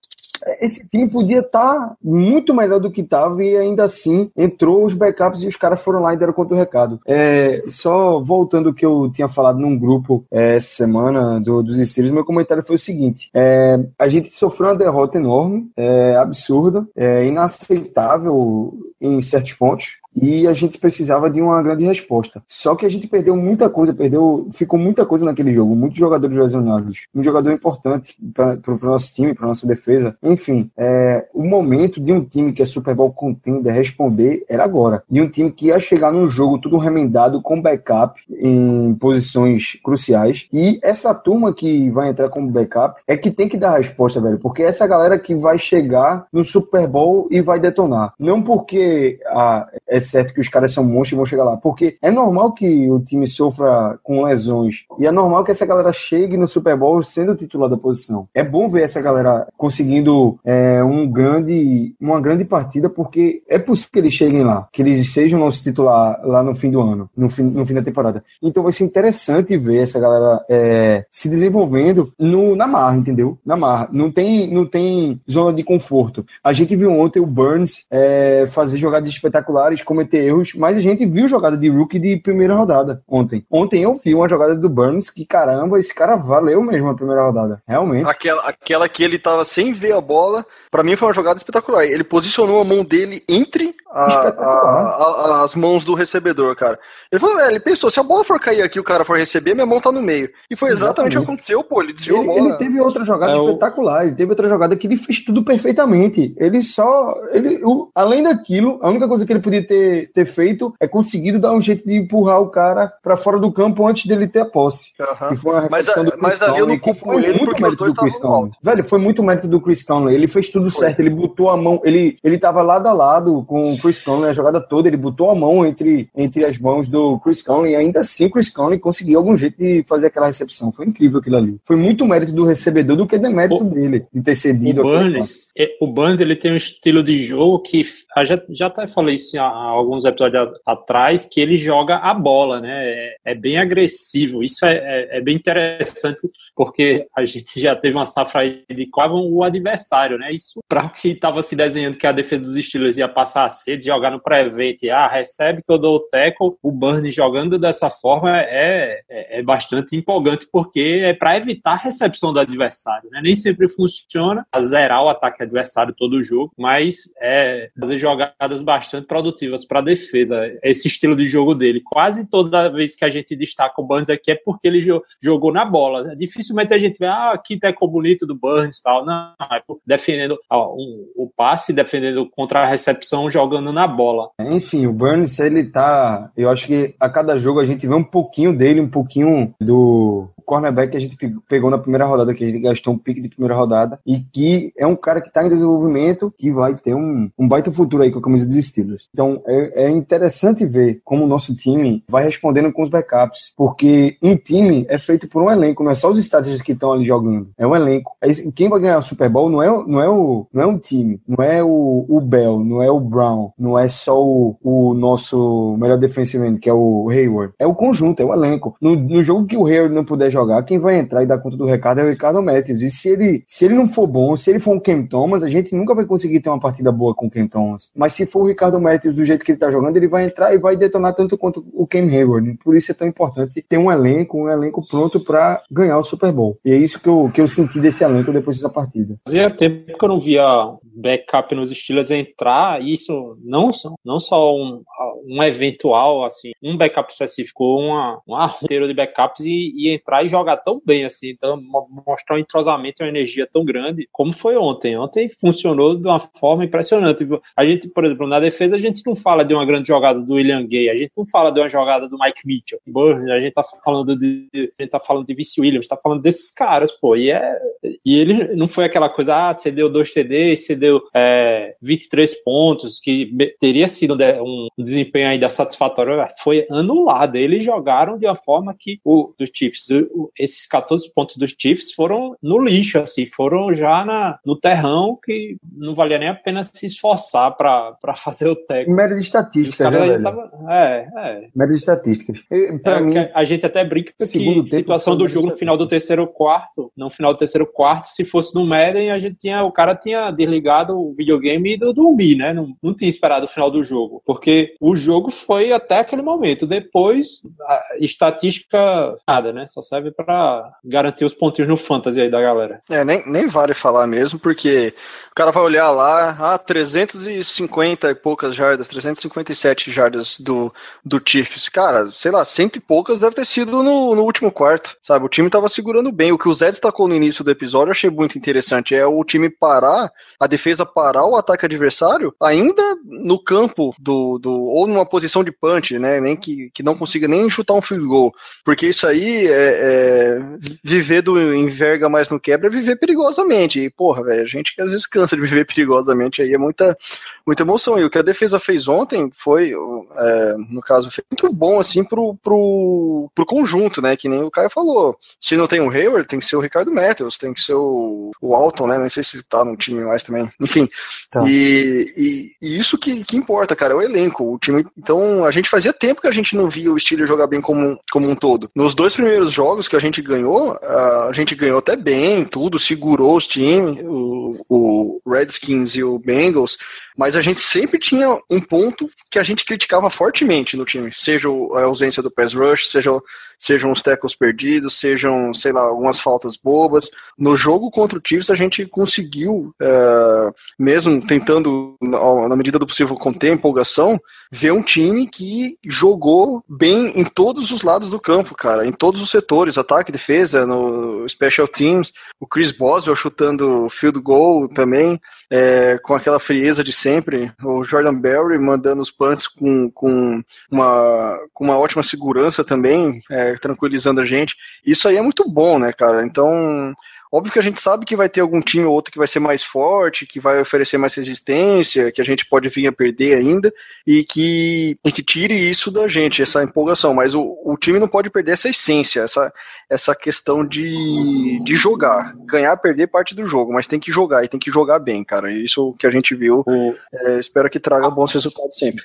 esse time podia estar tá muito melhor do que estava e ainda assim entrou os backups e os caras foram lá e deram conta do recado. É, só voltando ao que eu tinha falado num grupo é, essa semana do, dos Steelers, meu comentário foi o seguinte: é, a gente sofreu uma derrota enorme, é, absurda, é, inaceitável em certos pontos e a gente precisava de uma grande resposta. Só que a gente perdeu muita coisa, perdeu, ficou muita coisa naquele jogo, muitos jogadores lesionados, um jogador importante para o nosso time, para nossa defesa. Enfim, é, o momento de um time que é Super Bowl contender responder era agora. De um time que ia chegar num jogo tudo remendado com backup em posições cruciais. E essa turma que vai entrar como backup é que tem que dar a resposta, velho, porque é essa galera que vai chegar no Super Bowl e vai detonar. Não porque a, é certo que os caras são monstros e vão chegar lá. Porque é normal que o time sofra com lesões. E é normal que essa galera chegue no Super Bowl sendo titular da posição. É bom ver essa galera conseguindo é, um grande, uma grande partida, porque é possível que eles cheguem lá, que eles sejam nosso titular lá no fim do ano, no fim, no fim da temporada. Então vai ser interessante ver essa galera é, se desenvolvendo no, na marra, entendeu? Na marra. Não tem, não tem zona de conforto. A gente viu ontem o Burns é, fazer jogadas espetaculares com cometer erros, mas a gente viu jogada de rookie de primeira rodada ontem. Ontem eu vi uma jogada do Burns que, caramba, esse cara valeu mesmo a primeira rodada. Realmente. Aquela, aquela que ele tava sem ver a bola, para mim foi uma jogada espetacular. Ele posicionou a mão dele entre a, a, a, as mãos do recebedor, cara. Ele falou, é, ele pensou, se a bola for cair aqui o cara for receber, minha mão tá no meio. E foi exatamente, exatamente. o que aconteceu, pô. Ele desviou ele, a bola. Ele teve outra jogada é espetacular. O... Ele teve outra jogada que ele fez tudo perfeitamente. Ele só. Ele, o, além daquilo, a única coisa que ele podia ter, ter feito é conseguido dar um jeito de empurrar o cara para fora do campo antes dele ter a posse. Uhum. Foi uma recepção mas, do Chris mas ali eu não culpo ele muito mérito do Chris Conley. Velho, foi muito mérito do Chris Conley. Ele fez tudo foi. certo. Ele botou a mão. Ele, ele tava lado a lado com o Chris Conley a jogada toda. Ele botou a mão entre, entre as mãos do Chris Conley e ainda assim o Chris Conley conseguiu algum jeito de fazer aquela recepção. Foi incrível aquilo ali. Foi muito mérito do recebedor do que demérito o, dele de ter cedido. O Burns, é, o Burns ele tem um estilo de jogo que já, já até falei isso há alguns episódios atrás, que ele joga a bola, né? É, é bem agressivo. Isso é, é, é, bem interessante, porque a gente já teve uma safra aí de quase o adversário, né? Isso para o que estava se desenhando que a defesa dos Steelers ia passar a ser, de jogar no pré-evento, ah, recebe que eu dou o tackle, o Burns jogando dessa forma é, é, é bastante empolgante, porque é para evitar a recepção do adversário, né? Nem sempre funciona zerar o ataque adversário todo o jogo, mas é fazer jogadas bastante produtivas para a defesa. Esse estilo de jogo dele. Quase toda vez que a gente destaca o Burns aqui é porque ele jogou na bola. Dificilmente a gente vê, ah, que teco bonito do Burns tal. Não, é defendendo ó, um, o passe, defendendo contra a recepção, jogando na bola. Enfim, o Burns, ele tá. Eu acho que a cada jogo a gente vê um pouquinho dele, um pouquinho do cornerback que a gente pegou na primeira rodada, que a gente gastou um pique de primeira rodada, e que é um cara que está em desenvolvimento, que vai ter um, um baita futuro aí com a camisa dos Steelers. Então é, é interessante ver como o nosso time vai respondendo com os backups, porque um time é feito por um elenco, não é só os estádios que estão ali jogando, é um elenco. Quem vai ganhar o Super Bowl não é, não é, o, não é um time, não é o, o Bell, não é o Brown, não é só o, o nosso melhor defensivo, que é o Hayward. É o conjunto, é o elenco. No, no jogo que o Hayward não puder jogar, quem vai entrar e dar conta do recado é o Ricardo Matthews. E se ele, se ele não for bom, se ele for um Cam Thomas, a gente nunca vai conseguir ter uma partida boa com o Cam Thomas. Mas se for o Ricardo Matthews do jeito que ele tá jogando, ele vai entrar e vai detonar tanto quanto o Cam Hayward. Por isso é tão importante ter um elenco, um elenco pronto para ganhar o Super Bowl. E é isso que eu, que eu senti desse elenco depois da partida. Fazia tempo que eu não via backup nos Steelers entrar, isso não, não só um, um eventual, assim, um backup específico, uma, uma roteiro de backups e, e entrar e jogar tão bem assim, então mostrar um entrosamento e uma energia tão grande como foi ontem. Ontem funcionou de uma forma impressionante. A gente, por exemplo, na defesa, a gente não fala de uma grande jogada do William Gay, a gente não fala de uma jogada do Mike Mitchell, a gente tá falando de, a gente tá falando de Vince Williams, tá falando desses caras, pô, e, é, e ele não foi aquela coisa, ah, cedeu dois TDs, cedeu é, 23 pontos, que teria sido um desempenho ainda satisfatório, foi anulado. Eles jogaram de uma forma que o dos Chiefs, esses 14 pontos dos Chiefs foram no lixo, assim, foram já na, no terrão que não valia nem a pena se esforçar para fazer o técnico. Meras estatísticas, né, tava, é, é. Meras estatísticas. Pra é, mim, a gente até brinca que situação do jogo no final do terceiro quarto, no final do terceiro quarto, se fosse no Madden, a gente tinha, o cara tinha desligado o videogame e dormir, né? Não, não tinha esperado o final do jogo, porque o jogo foi até aquele momento. Depois, a estatística nada, né? Só serve para garantir os pontinhos no fantasy aí da galera. É, nem, nem vale falar mesmo, porque o cara vai olhar lá, ah, 350 e poucas jardas, 357 jardas do, do Chiefs. Cara, sei lá, cento e poucas deve ter sido no, no último quarto, sabe? O time tava segurando bem. O que o Zé destacou no início do episódio eu achei muito interessante. É o time parar, a defesa parar o ataque adversário, ainda no campo do, do ou numa posição de punch, né? Nem que, que não consiga nem chutar um field goal. Porque isso aí é, é viver do enverga mais no quebra é viver perigosamente. E, porra, velho, a gente que às vezes cansa de viver *laughs* perigosamente aí, é muita, muita emoção. E o que a defesa fez ontem foi, é, no caso, foi muito bom, assim, pro, pro, pro conjunto, né? Que nem o Caio falou. Se não tem o Hayward, tem que ser o Ricardo Matthews, tem que ser o, o Alton, né? Não sei se tá no time mais também. Enfim. Tá. E, e, e, isso que, que importa, cara, é o elenco. O time. Então, a gente fazia tempo que a gente não via o Steelers jogar bem como, como um todo. Nos dois primeiros jogos que a gente ganhou, a gente ganhou até bem, tudo, segurou os times, o, o Redskins e o Bengals mas a gente sempre tinha um ponto que a gente criticava fortemente no time, seja a ausência do pass rush, seja, sejam os tackles perdidos, sejam, sei lá, algumas faltas bobas. No jogo contra o Chiefs a gente conseguiu, é, mesmo tentando, na medida do possível, conter a empolgação, ver um time que jogou bem em todos os lados do campo, cara, em todos os setores, ataque, defesa, no special teams, o Chris Boswell chutando field goal também, é, com aquela frieza de sempre, o Jordan Berry mandando os punts com, com, uma, com uma ótima segurança também, é, tranquilizando a gente. Isso aí é muito bom, né, cara? Então, Óbvio que a gente sabe que vai ter algum time ou outro que vai ser mais forte, que vai oferecer mais resistência, que a gente pode vir a perder ainda, e que, e que tire isso da gente, essa empolgação. Mas o, o time não pode perder essa essência, essa, essa questão de, de jogar. Ganhar, perder parte do jogo, mas tem que jogar e tem que jogar bem, cara. Isso que a gente viu. É, espero que traga bons resultados sempre.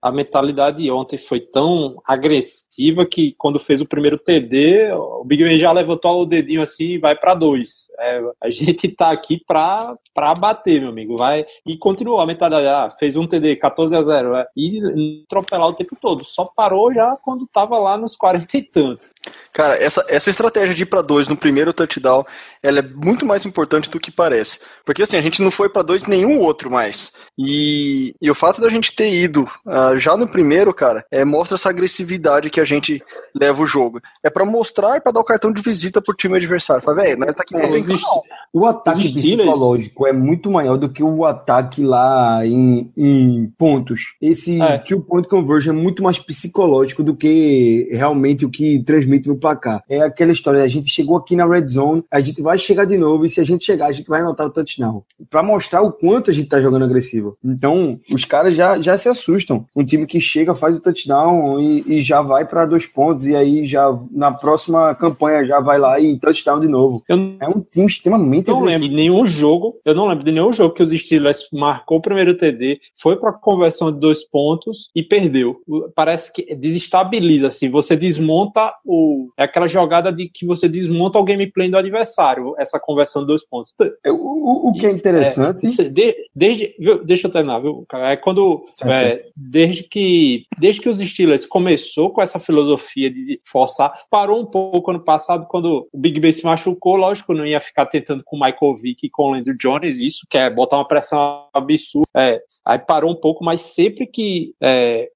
A mentalidade ontem foi tão agressiva que quando fez o primeiro TD, o Big Ben já levantou o dedinho assim e vai para dois. É, a gente tá aqui pra, pra bater, meu amigo. Vai e continuou a mentalidade. Ah, fez um TD 14 a 0 é, e atropelar o tempo todo. Só parou já quando tava lá nos 40 e tantos. Cara, essa, essa estratégia de ir para dois no primeiro touchdown, ela é muito mais importante do que parece. Porque assim, a gente não foi para dois nenhum outro mais. E, e, o fato da gente ter ido uh, já no primeiro, cara, é, mostra essa agressividade que a gente leva o jogo. É para mostrar e pra dar o cartão de visita pro time adversário. Fala, velho, nós tá aqui é, existe, O ataque psicológico é muito maior do que o ataque lá em, em pontos. Esse é. two-point conversion é muito mais psicológico do que realmente o que transmite no placar. É aquela história, a gente chegou aqui na red zone, a gente vai chegar de novo, e se a gente chegar, a gente vai anotar o touchdown. Para mostrar o quanto a gente tá jogando agressivo. Então, os caras já, já se assustam. Um time que chega, faz o touchdown e, e já vai para dois pontos, e aí já na próxima campanha já vai lá e touchdown de novo. Eu é um time extremamente não agressivo. lembro de nenhum jogo, eu não lembro de nenhum jogo que os Steelers marcou o primeiro TD, foi para conversão de dois pontos e perdeu. Parece que desestabiliza assim, você desmonta o é aquela jogada de que você desmonta o gameplay do adversário, essa conversão de dois pontos. É, o, o, o que é interessante. É, de, desde, deixa eu terminar, viu? É quando. É, desde, que, desde que os Steelers começou com essa filosofia de forçar, parou um pouco ano passado, quando o Big Ben se machucou, lógico, não ia ficar tentando com o Michael Vick e com o Landry Jones, isso, que é botar uma pressão absurda. É, aí parou um pouco, mas sempre que é,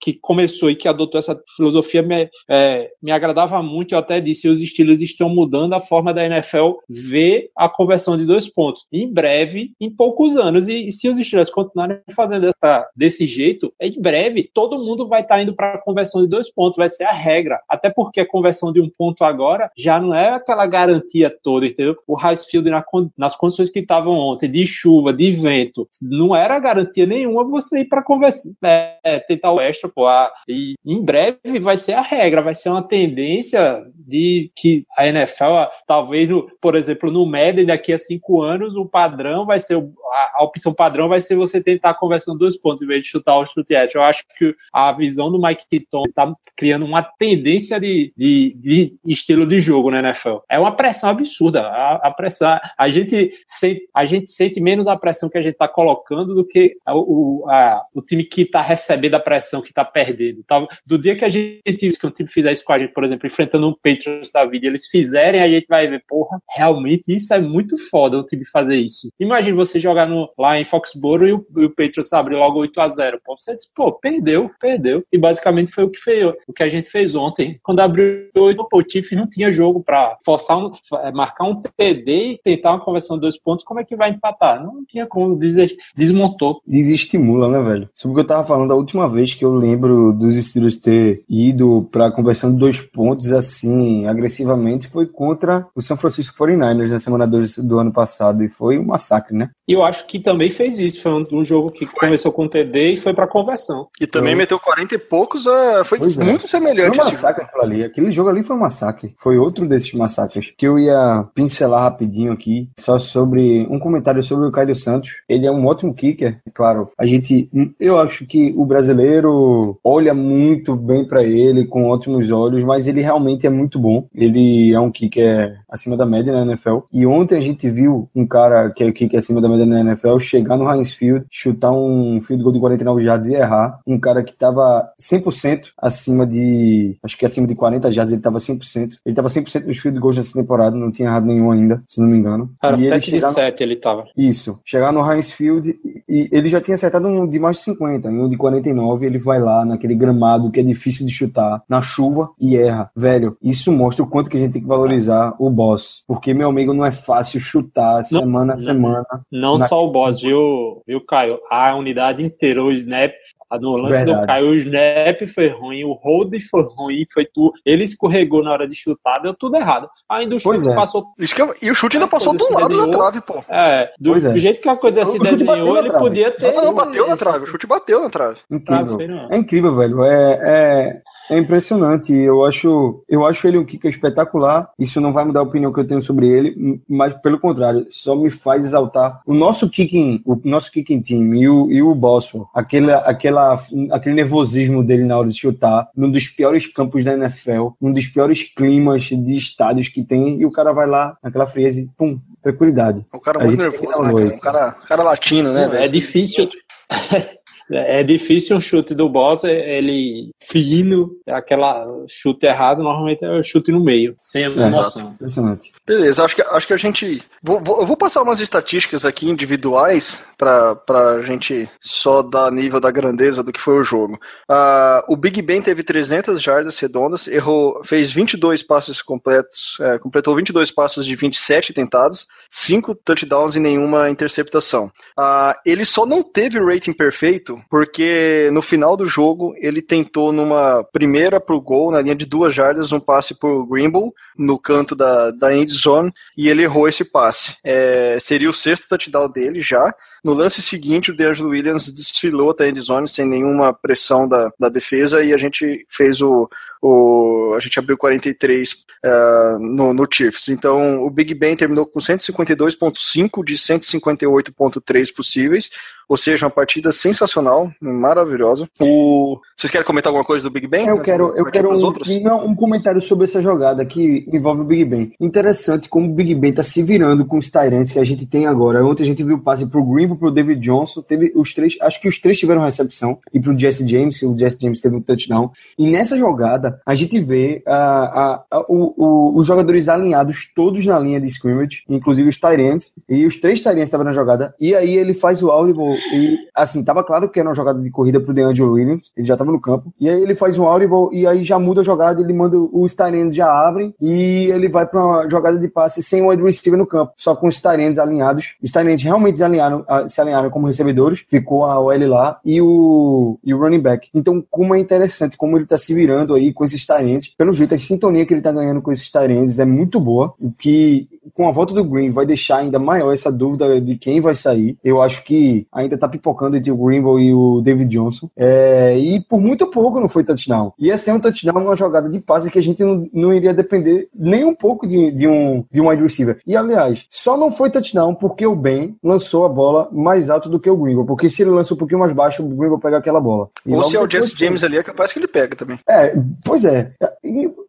que começou e que adotou essa filosofia me, é, me agradava muito. Eu até disse: os estilos estão mudando a forma da NFL ver a conversão de dois pontos. Em breve, em poucos anos, e, e se os estilos continuarem fazendo essa, desse jeito, em breve todo mundo vai estar tá indo para a conversão de dois pontos, vai ser a regra. Até porque a conversão de um ponto agora já não é aquela garantia toda, entendeu? O Highfield na, nas condições que estavam ontem, de chuva, de vento, não era garantia nenhuma você ir para conversar, é, tentar o extra, pô. A, e em breve vai ser a regra, vai ser uma tendência de que a NFL, talvez, no, por exemplo, no Madden, daqui a cinco anos, o padrão vai ser, a, a opção padrão vai ser você tentar conversão dois pontos em vez de chutar o chute extra. Eu acho que a visão do Mike Keaton tá criando uma tendência de, de, de estilo de jogo na NFL. É uma pressão absurda. A, a pressão, a gente, sente, a gente sente menos a pressão que a gente está colocando do que o, a, o time que está recebendo a pressão, que está perdendo. Tá? Do dia que a gente, que um time fizer isso com a gente, por exemplo, enfrentando um Patriots da vida, eles fizerem, a gente vai ver, porra, realmente isso é muito foda o time fazer isso. Imagina você jogar no, lá em Foxborough e o, e o Patriots abrir logo 8 a 0 pô, Você diz, pô, perdeu, perdeu. E basicamente foi o que, o que a gente fez ontem. Quando abriu 8, o Tiff não tinha jogo para forçar um, marcar um TD e tentar uma conversão de dois pontos, como é que vai empatar? Não tinha como, desmontou. Desestimula, né, velho? Sobre o que eu tava falando, a última vez que eu lembro dos Steelers ter ido pra conversão de dois pontos, assim, agressivamente, foi contra o São Francisco 49ers na semana 2 do ano passado, e foi um massacre, né? E eu acho que também fez isso, foi um, um jogo que começou com TD e foi pra conversão. E também então, meteu 40 e poucos, uh, foi pois é. muito é. semelhante. Foi um massacre aquilo ali, aquele jogo ali foi um massacre, foi outro desses massacres, que eu ia pincelar rapidinho aqui, só sobre um comentário sobre o Caio Santos, ele é um ótimo kicker, claro, a gente, eu acho que o brasileiro olha muito bem para ele, com ótimos olhos, mas ele realmente é muito bom. Ele é um kicker acima da média na NFL. E ontem a gente viu um cara que é kicker acima da média na NFL chegar no Heinz Field, chutar um field goal de 49 jardas e errar. Um cara que tava 100% acima de, acho que acima de 40 jardas, ele tava 100%. Ele tava 100% nos field goals nessa temporada, não tinha errado nenhum ainda, se não me engano. Cara, 7 de 7 no... ele tava. Isso. Chegar no Heinz Field e ele já tinha acertado um de mais de 50, um de 49, ele vai lá naquele gramado que é difícil de chutar, na chuva e erra. Velho, isso mostra o quanto que a gente tem que valorizar o boss. Porque, meu amigo, não é fácil chutar não, semana a semana. Não na... só o boss, viu, viu, Caio? A unidade inteira, o snap, no lance Verdade. do Caio, o snap foi ruim, o hold foi ruim, foi tudo. Ele escorregou na hora de chutar, deu tudo errado. Ainda o chute é. passou. Eu... e o chute ainda passou do lado da trave, pô. É, do, é. do jeito que a coisa o, se desenhou, ele podia ter. Não, não, bateu na trave, o chute bateu na trave. Incrível. É incrível, velho. É, é, é impressionante. Eu acho, eu acho ele um kicker espetacular. Isso não vai mudar a opinião que eu tenho sobre ele, mas pelo contrário, só me faz exaltar o nosso kicking, o nosso kicking team e o, e o Boswell. Aquele, aquela, aquele nervosismo dele na hora de chutar, num dos piores campos da NFL, num dos piores climas de estádios que tem, e o cara vai lá naquela frieza e pum, tranquilidade. O cara muito nervoso, né, cara? Um cara, cara latino, né? Não, é difícil. *laughs* É difícil um chute do boss, é ele fino, é aquela chute errado, normalmente é o chute no meio, sem emoção. Impressionante. Beleza, acho que, acho que a gente. Vou, vou, eu vou passar umas estatísticas aqui individuais para a gente só dar nível da grandeza do que foi o jogo. Uh, o Big Ben teve 300 jardas redondas, errou, fez 22 passes completos, é, completou 22 passes de 27 tentados, 5 touchdowns e nenhuma interceptação. Uh, ele só não teve rating perfeito porque no final do jogo ele tentou numa primeira pro gol, na linha de duas jardas, um passe pro Grimble, no canto da, da end zone, e ele errou esse passe. É, seria o sexto touchdown dele já. No lance seguinte, o DeAngelo Williams desfilou até a end zone sem nenhuma pressão da, da defesa e a gente fez o, o, a gente abriu 43 uh, é, no, no Chiefs. Então, o Big Ben terminou com 152,5 de 158,3 possíveis, ou seja, uma partida sensacional, maravilhosa. O... Vocês querem comentar alguma coisa do Big Ben? Eu quero, eu quero um, não, um comentário sobre essa jogada que envolve o Big Ben. Interessante como o Big Ben está se virando com os Tyrants que a gente tem agora. Ontem a gente viu o passe pro Green, pro David Johnson, teve os três, acho que os três tiveram recepção, e pro Jesse James, o Jesse James teve um touchdown. E nessa jogada, a gente vê uh, o, o, os jogadores alinhados todos na linha de scrimmage, inclusive os Tyrants, e os três Tyrants estavam na jogada, e aí ele faz o audible e, assim, tava claro que era uma jogada de corrida pro DeAngelo Williams, ele já tava no campo. E aí ele faz um audible e aí já muda a jogada, ele manda os Tyrands já abrem e ele vai para uma jogada de passe sem o wide receiver no campo, só com os Tyrands alinhados. Os Tyrands realmente alinharam, se alinharam como recebedores, ficou a OL lá e o, e o running back. Então, como é interessante como ele tá se virando aí com esses Tyrands. Pelo jeito, a sintonia que ele tá ganhando com esses Tyrands é muito boa, o que com a volta do Green vai deixar ainda maior essa dúvida de quem vai sair. Eu acho que ainda tá pipocando entre o Greenville e o David Johnson. É, e por muito pouco não foi touchdown. Ia ser um touchdown numa jogada de passe que a gente não, não iria depender nem um pouco de, de, um, de um wide receiver. E aliás, só não foi touchdown porque o Ben lançou a bola mais alto do que o Greenville. Porque se ele lança um pouquinho mais baixo, o Greenville pega aquela bola. E Ou se é o Jesse James ali, é capaz que ele pega também. É, pois é.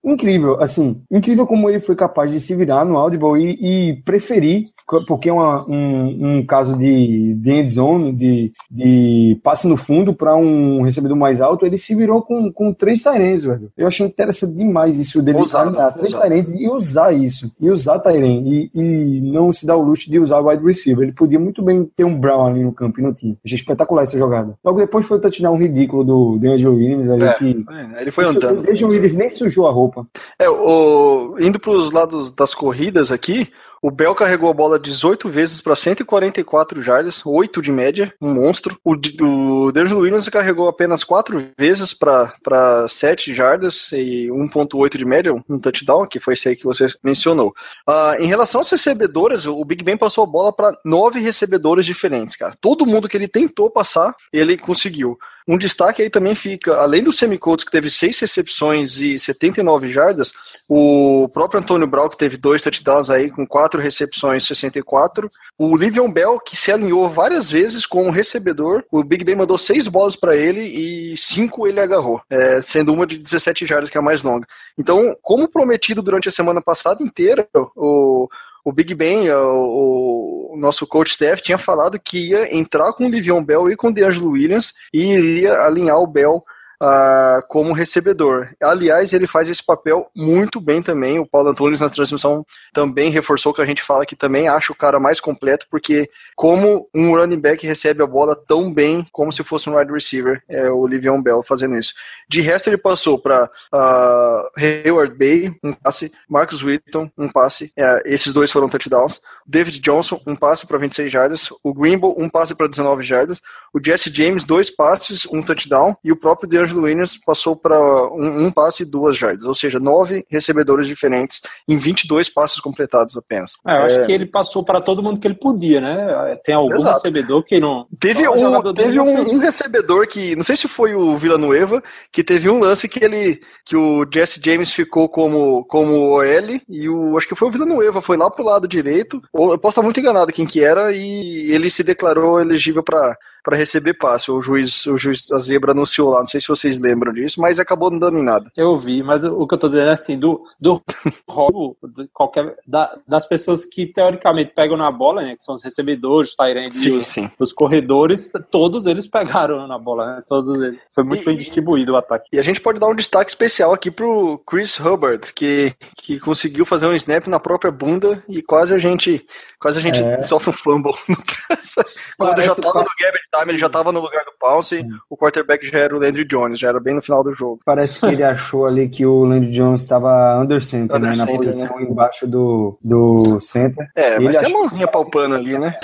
Incrível, assim, incrível como ele foi capaz de se virar no Audible e, e preferir, porque é uma, um, um caso de, de end zone, de, de passe no fundo para um recebedor mais alto, ele se virou com, com três Tyrens, velho. Eu achei interessante demais isso dele usar, três Tyrens e usar isso, e usar Tyren, e, e não se dar o luxo de usar wide receiver. Ele podia muito bem ter um Brown ali no campo e não tinha. Achei espetacular essa jogada. Logo depois foi o touchdown ridículo do DeAngelo Williams ali é, que. É, ele foi andando. O DeAngelo Williams nem sujou a roupa. É, o, indo para os lados das corridas aqui, o Bell carregou a bola 18 vezes para 144 jardas, 8 de média, um monstro. O, o D'Angelo Williams carregou apenas 4 vezes para 7 jardas e 1.8 de média, um touchdown, que foi esse aí que você mencionou. Uh, em relação aos recebedores, o Big Ben passou a bola para 9 recebedores diferentes, cara. Todo mundo que ele tentou passar, ele conseguiu. Um destaque aí também fica, além do Semicolts, que teve seis recepções e 79 jardas, o próprio Antônio Brown, que teve dois touchdowns aí, com quatro recepções e 64. O Livion Bell, que se alinhou várias vezes com o recebedor. O Big Ben mandou seis bolas para ele e cinco ele agarrou, é, sendo uma de 17 jardas, que é a mais longa. Então, como prometido durante a semana passada inteira, o, o Big Ben, o, o, nosso coach staff, tinha falado que ia entrar com o Livion Bell e com o DeAngelo Williams e iria alinhar o Bell uh, como recebedor. Aliás, ele faz esse papel muito bem também. O Paulo Antunes na transmissão também reforçou que a gente fala que também acha o cara mais completo, porque como um running back recebe a bola tão bem como se fosse um wide receiver, é o Livion Bell fazendo isso. De resto, ele passou para uh, ah, Hayward Bay, um passe, Marcus Whitton, um passe, é, esses dois foram touchdowns. David Johnson, um passe para 26 jardas. O Greenbow, um passe para 19 jardas. O Jesse James, dois passes, um touchdown. E o próprio DeAngelo Williams passou para um, um, passe e duas jardas. Ou seja, nove recebedores diferentes em 22 passes completados apenas. É, eu acho é... que ele passou para todo mundo que ele podia, né? Tem algum Exato. recebedor que não. Teve, um, teve um, um, recebedor que, não sei se foi o Villanueva, que teve um lance que ele que o Jesse James ficou como, como OL e o acho que foi o Villanueva, foi lá pro lado direito eu posso estar muito enganado quem que era, e ele se declarou elegível para para receber passe. O juiz, o juiz a zebra anunciou lá, não sei se vocês lembram disso, mas acabou não dando em nada. Eu vi, mas o que eu tô dizendo é assim, do, do roubo qualquer, da, das pessoas que teoricamente pegam na bola, né, que são os recebedores, e os, os, corredores, todos eles pegaram na bola, né, todos eles. Foi muito e, bem distribuído o ataque. E a gente pode dar um destaque especial aqui pro Chris Hubbard, que, que conseguiu fazer um snap na própria bunda e quase a gente, quase a gente é. sofre um fumble no *laughs* caso. Quando Parece já tava no Gabbard time, ele já estava no lugar do Pounce, hum. o quarterback já era o Landry Jones, já era bem no final do jogo. Parece que ele *laughs* achou ali que o Landry Jones estava under center, under né, center, na posição né? embaixo do, do center. É, mas tem a mãozinha palpando ali, né?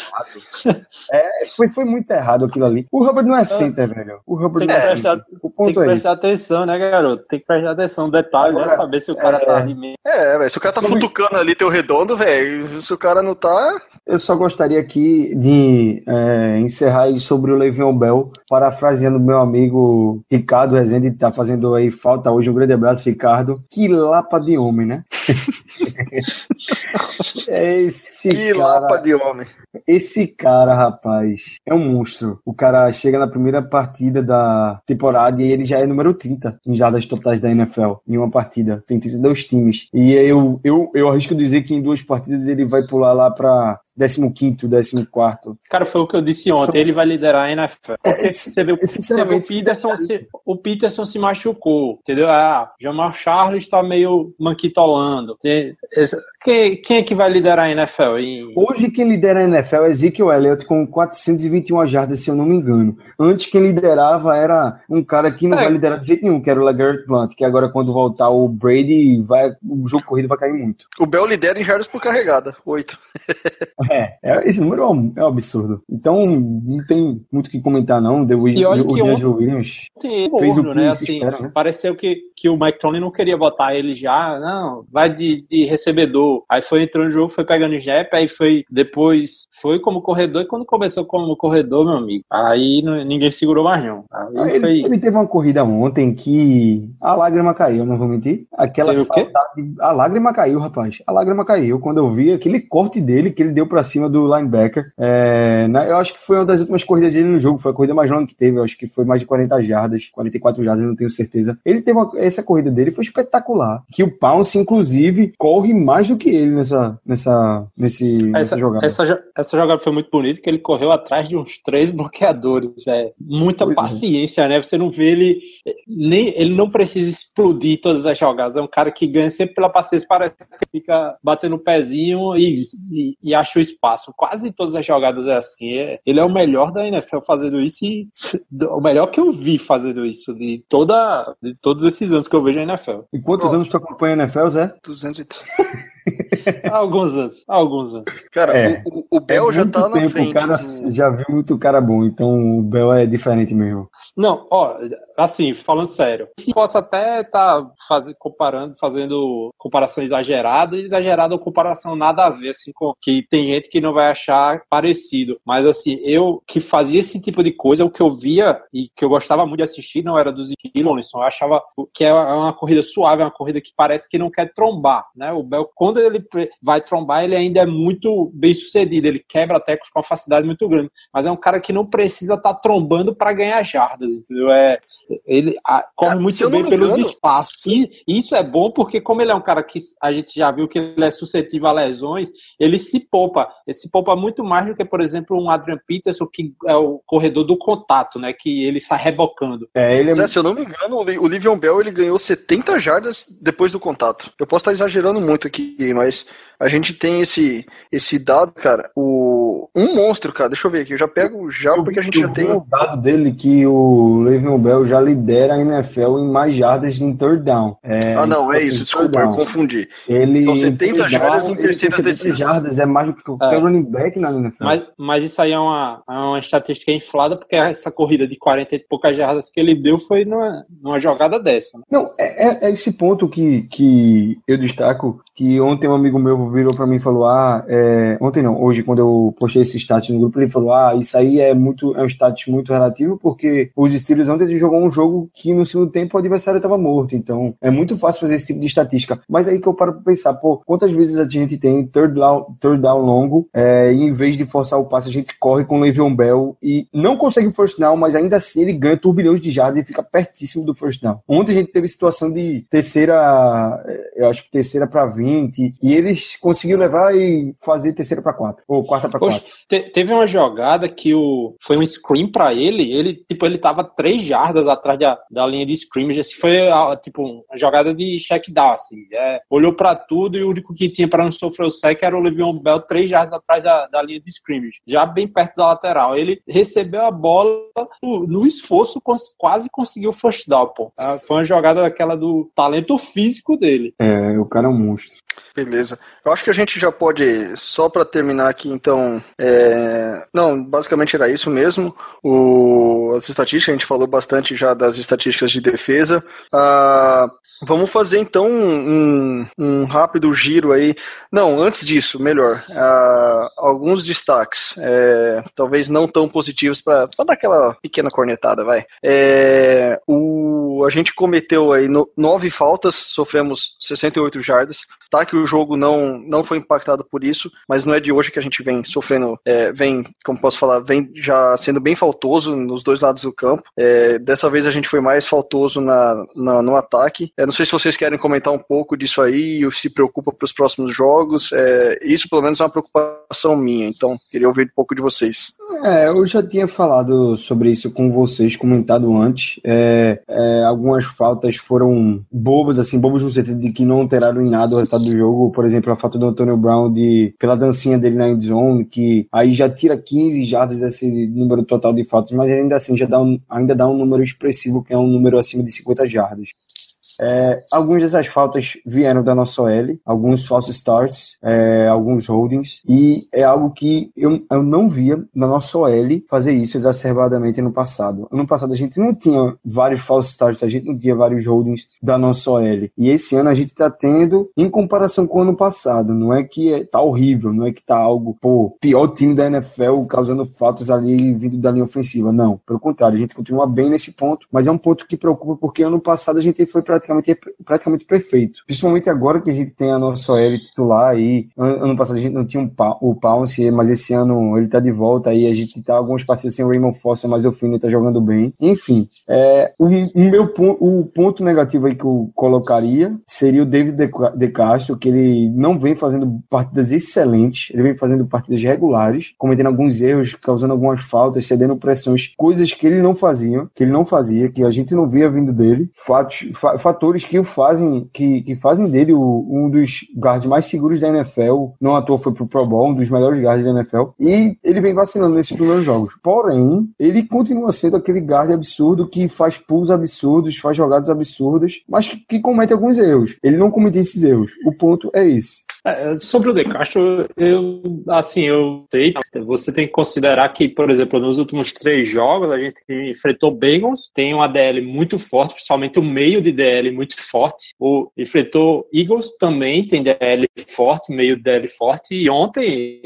*laughs* É, foi, foi muito errado aquilo ali. O Hubbard não é center, velho. O Hubbard não é prestar, center. O ponto tem que é prestar atenção, né, garoto? Tem que prestar atenção. Detalhe, né? Saber se o cara é, tá de meio. É, velho. Se o cara tá futucando ali teu redondo, velho. Se o cara não tá. Eu só gostaria aqui de é, encerrar aí sobre o Le'Veon Bell, parafraseando meu amigo Ricardo Rezende, que tá fazendo aí falta hoje. Um grande abraço, Ricardo. Que lapa de homem, né? é *laughs* esse que cara... lapa de homem. Esse cara, rapaz, é um monstro. O cara chega na primeira partida da temporada e ele já é número 30 em jardas totais da NFL, em uma partida. Tem 32 times. E eu, eu, eu arrisco dizer que em duas partidas ele vai pular lá pra 15, 14. Cara, foi o que eu disse ontem. Só... Ele vai liderar a NFL. É, Porque é, você, vê, você vê o Peterson, se, o Peterson se machucou, entendeu? Ah, Jamar Charles está meio manquitolando. Quem, quem é que vai liderar a NFL? Em... Hoje quem lidera a NFL é Ezekiel Elliott com 421 jardas, se eu não me engano. Antes quem liderava era um cara que não é. vai liderar de jeito nenhum, que era o LeGarrette Blunt, que agora quando voltar o Brady, vai, o jogo corrido vai cair muito. O Bell lidera em jardas por carregada, 8. *laughs* É, é, esse número é um, é um, absurdo. Então, não tem muito o que comentar, não. The, e olha o, que o Williams fez o que né? Assim, espera, né? Pareceu que, que o Mike Tony não queria botar ele já, não, vai de, de recebedor. Aí foi entrando no jogo, foi pegando jep, aí foi depois foi como corredor, e quando começou como corredor, meu amigo, aí não, ninguém segurou mais não. Ah, ele, foi... ele, teve uma corrida ontem que a lágrima caiu, não vou mentir. Aquela saudade, a lágrima caiu, rapaz. A lágrima caiu quando eu vi aquele corte dele que ele deu para cima do linebacker. É, né, eu acho que foi uma das últimas corridas dele no jogo, foi a corrida mais longa que teve, eu acho que foi mais de 40 jardas, 44 jardas, não tenho certeza. Ele teve uma, essa corrida dele foi espetacular. Que o Pounce, inclusive, corre mais do que ele nessa, nessa, nesse, essa, nessa jogada. Essa, essa jogada foi muito bonita, que ele correu atrás de uns três bloqueadores. É muita pois é. paciência, é. né? Você não vê ele nem ele não precisa explodir todas as jogadas. É um cara que ganha sempre pela paciência, parece que fica batendo o pezinho e, e, e acha o espaço. Quase todas as jogadas é assim. É, ele é o melhor da NFL fazendo isso e *laughs* o melhor que eu vi fazendo isso de toda de todos esses anos que eu vejo a NFL. E quantos oh. anos tu acompanha a NFL, Zé? 230. *laughs* *laughs* alguns anos, alguns anos. Cara, é, o, o Bel é já tá tempo, na frente. O cara do... já viu muito cara bom, então o Bel é diferente mesmo. Não, ó, assim, falando sério, posso até estar tá faz, comparando, fazendo comparação exagerada, exagerada ou comparação nada a ver, assim, com que tem gente que não vai achar parecido. Mas assim, eu que fazia esse tipo de coisa, o que eu via e que eu gostava muito de assistir não era dos Williamson, eu achava que é uma corrida suave, é uma corrida que parece que não quer trombar, né? O Bel, quando ele vai trombar, ele ainda é muito bem sucedido, ele quebra tecos com uma facilidade muito grande, mas é um cara que não precisa estar tá trombando para ganhar jardas, entendeu? É, ele a, corre muito bem pelos espaços. E isso é bom porque, como ele é um cara que a gente já viu que ele é suscetível a lesões, ele se poupa. Ele se poupa muito mais do que, por exemplo, um Adrian Peterson, que é o corredor do contato, né? Que ele sai rebocando. É, ele é... Zé, se eu não me engano, o Livion Bell ele ganhou 70 jardas depois do contato. Eu posso estar exagerando muito aqui, mas a gente tem esse esse dado, cara, o um monstro, cara. Deixa eu ver aqui, eu já pego já porque a gente já tem o dado dele que o Le'Veon Bell já lidera a NFL em mais jardas em third down. É, ah, não, é isso, desculpa, eu confundi. Ele São 70 jardas em terceira decisão. jardas é mais do que qualquer é. running back na NFL. Mas, mas isso aí é uma, é uma estatística inflada porque essa corrida de 40 e poucas jardas que ele deu foi numa, numa jogada dessa. Né? Não, é, é, é esse ponto que, que eu destaco que ontem um amigo meu virou para mim e falou: Ah, é... ontem não, hoje, quando eu postei esse status no grupo, ele falou: Ah, isso aí é muito é um status muito relativo, porque os Steelers ontem jogou um jogo que no segundo tempo o adversário estava morto. Então é muito fácil fazer esse tipo de estatística. Mas aí que eu paro para pensar, pô, quantas vezes a gente tem third down, third down longo, é, e em vez de forçar o passe, a gente corre com o Le'Veon Bell e não consegue o first down, mas ainda assim ele ganha turbilhões de jardas e fica pertíssimo do first down. Ontem a gente teve situação de terceira, é, eu acho que terceira para 20, e eles conseguiram levar e fazer terceira para quatro, ou quarta para quatro. Te, teve uma jogada que o, foi um screen para ele, ele tipo ele tava três jardas atrás da, da linha de scrimmage, assim, foi tipo uma jogada de check down, assim, é, olhou para tudo e o único que tinha para não sofrer o sec era o Le'Veon Bell três jardas atrás da, da linha de scrimmage, já bem perto da lateral. Ele recebeu a bola no, no esforço, quase conseguiu o first down, pô. Ah, foi uma jogada daquela do talento físico dele. É, o cara é um monstro. Beleza. Eu acho que a gente já pode, só para terminar aqui, então. É... Não, basicamente era isso mesmo. O... As estatísticas, a gente falou bastante já das estatísticas de defesa. Ah, vamos fazer então um, um, rápido giro aí. Não, antes disso, melhor. Ah, alguns destaques, é... talvez não tão positivos, para dar aquela pequena cornetada, vai. É... O... A gente cometeu aí no... nove faltas, sofremos 68 jardas. Tá que o jogo não, não foi impactado por isso, mas não é de hoje que a gente vem sofrendo, é, vem, como posso falar, vem já sendo bem faltoso nos dois lados do campo. É, dessa vez a gente foi mais faltoso na, na no ataque. É, não sei se vocês querem comentar um pouco disso aí, ou se preocupa para os próximos jogos. É, isso, pelo menos, é uma preocupação minha, então queria ouvir um pouco de vocês. É, eu já tinha falado sobre isso com vocês, comentado antes. É, é, algumas faltas foram bobas, assim, bobas no sentido de que não alteraram em nada o resultado do jogo, por exemplo, a falta do Antonio Brown de, pela dancinha dele na endzone, que aí já tira 15 jardas desse número total de faltas, mas ainda assim já dá um, ainda dá um número expressivo, que é um número acima de 50 jardas. É, algumas dessas faltas vieram da nossa OL, alguns false starts, é, alguns holdings, e é algo que eu, eu não via na nossa OL fazer isso exacerbadamente no passado. No passado a gente não tinha vários false starts, a gente não tinha vários holdings da nossa OL. E esse ano a gente está tendo, em comparação com o ano passado, não é que é, tá horrível, não é que tá algo, pô, pior time da NFL causando faltas ali vindo da linha ofensiva. Não, pelo contrário, a gente continua bem nesse ponto, mas é um ponto que preocupa porque ano passado a gente foi praticamente, praticamente perfeito. Principalmente agora que a gente tem a nossa OL titular aí. Ano passado a gente não tinha um, o Pounce, mas esse ano ele tá de volta aí. A gente tá alguns partidos sem o Raymond Foster, mas o Finn tá jogando bem. Enfim, é, o, o meu o ponto negativo aí que eu colocaria seria o David De, de Castro, que ele não vem fazendo partidas excelentes, ele vem fazendo partidas regulares, cometendo alguns erros, causando algumas faltas, cedendo pressões, coisas que ele não fazia, que ele não fazia, que a gente não via vindo dele, fatos, fatores que o fazem, que, que fazem dele o, um dos guards mais seguros da NFL, não à toa foi pro Pro Bowl, um dos melhores guards da NFL, e ele vem vacilando nesses primeiros jogos. Porém, ele continua sendo aquele guard absurdo que faz pulls absurdos, faz jogadas absurdas, mas que, que comete alguns erros. Ele não comete esses erros. O ponto é esse. É, sobre o De Castro, eu, assim, eu sei, você tem que considerar que, por exemplo, nos últimos três jogos, a gente enfrentou Bengals, tem uma DL muito forte, principalmente o meio de DL muito forte. O, enfrentou Eagles também, tem DL forte, meio DL forte, e ontem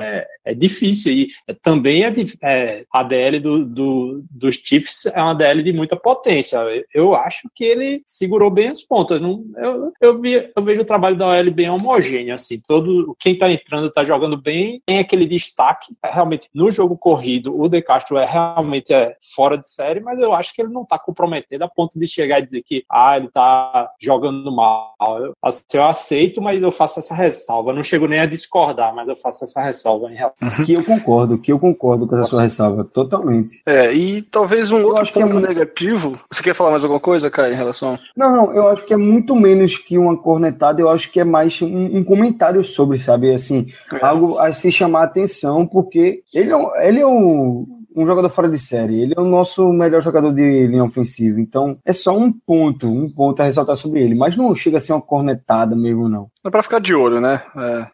é, é difícil. E também é, é a DL do, do, dos Chiefs é uma DL de muita potência. Eu acho que ele segurou bem as pontas. Não, eu, eu, vi, eu vejo o trabalho da OL bem homogêneo. Assim, todo, quem está entrando está jogando bem, tem aquele destaque. É, realmente, no jogo corrido, o De Castro é realmente é, fora de série, mas eu acho que ele não está comprometido a ponto de chegar e dizer que ah, ele está jogando mal. Eu, assim, eu aceito, mas eu faço essa ressalva. não chego nem a discordar, mas eu faço essa essa ressalva em relação. Uhum. Que eu concordo, que eu concordo com essa Nossa. sua ressalva, totalmente. É, e talvez um eu outro ponto que é negativo. Você quer falar mais alguma coisa, cara, em relação? Não, não, eu acho que é muito menos que uma cornetada, eu acho que é mais um, um comentário sobre, sabe, assim, é. algo a se chamar a atenção, porque ele é, ele é um um jogador fora de série. Ele é o nosso melhor jogador de linha ofensiva. Então, é só um ponto, um ponto a ressaltar sobre ele. Mas não chega a ser uma cornetada mesmo, não. É pra ficar de olho, né?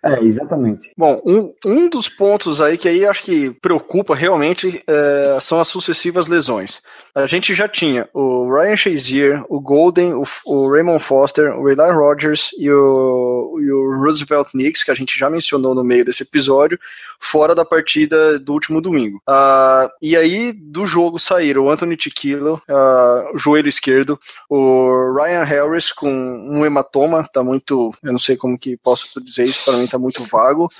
É, é exatamente. Bom, um, um dos pontos aí que aí acho que preocupa realmente é, são as sucessivas lesões. A gente já tinha o Ryan Shazier, o Golden, o, o Raymond Foster, o Eli Rogers e o, e o Roosevelt Knicks, que a gente já mencionou no meio desse episódio, fora da partida do último domingo. Uh, e aí, do jogo saíram o Anthony Tiquilo, uh, joelho esquerdo, o Ryan Harris com um hematoma, tá muito, eu não sei como que posso dizer isso, para mim tá muito vago.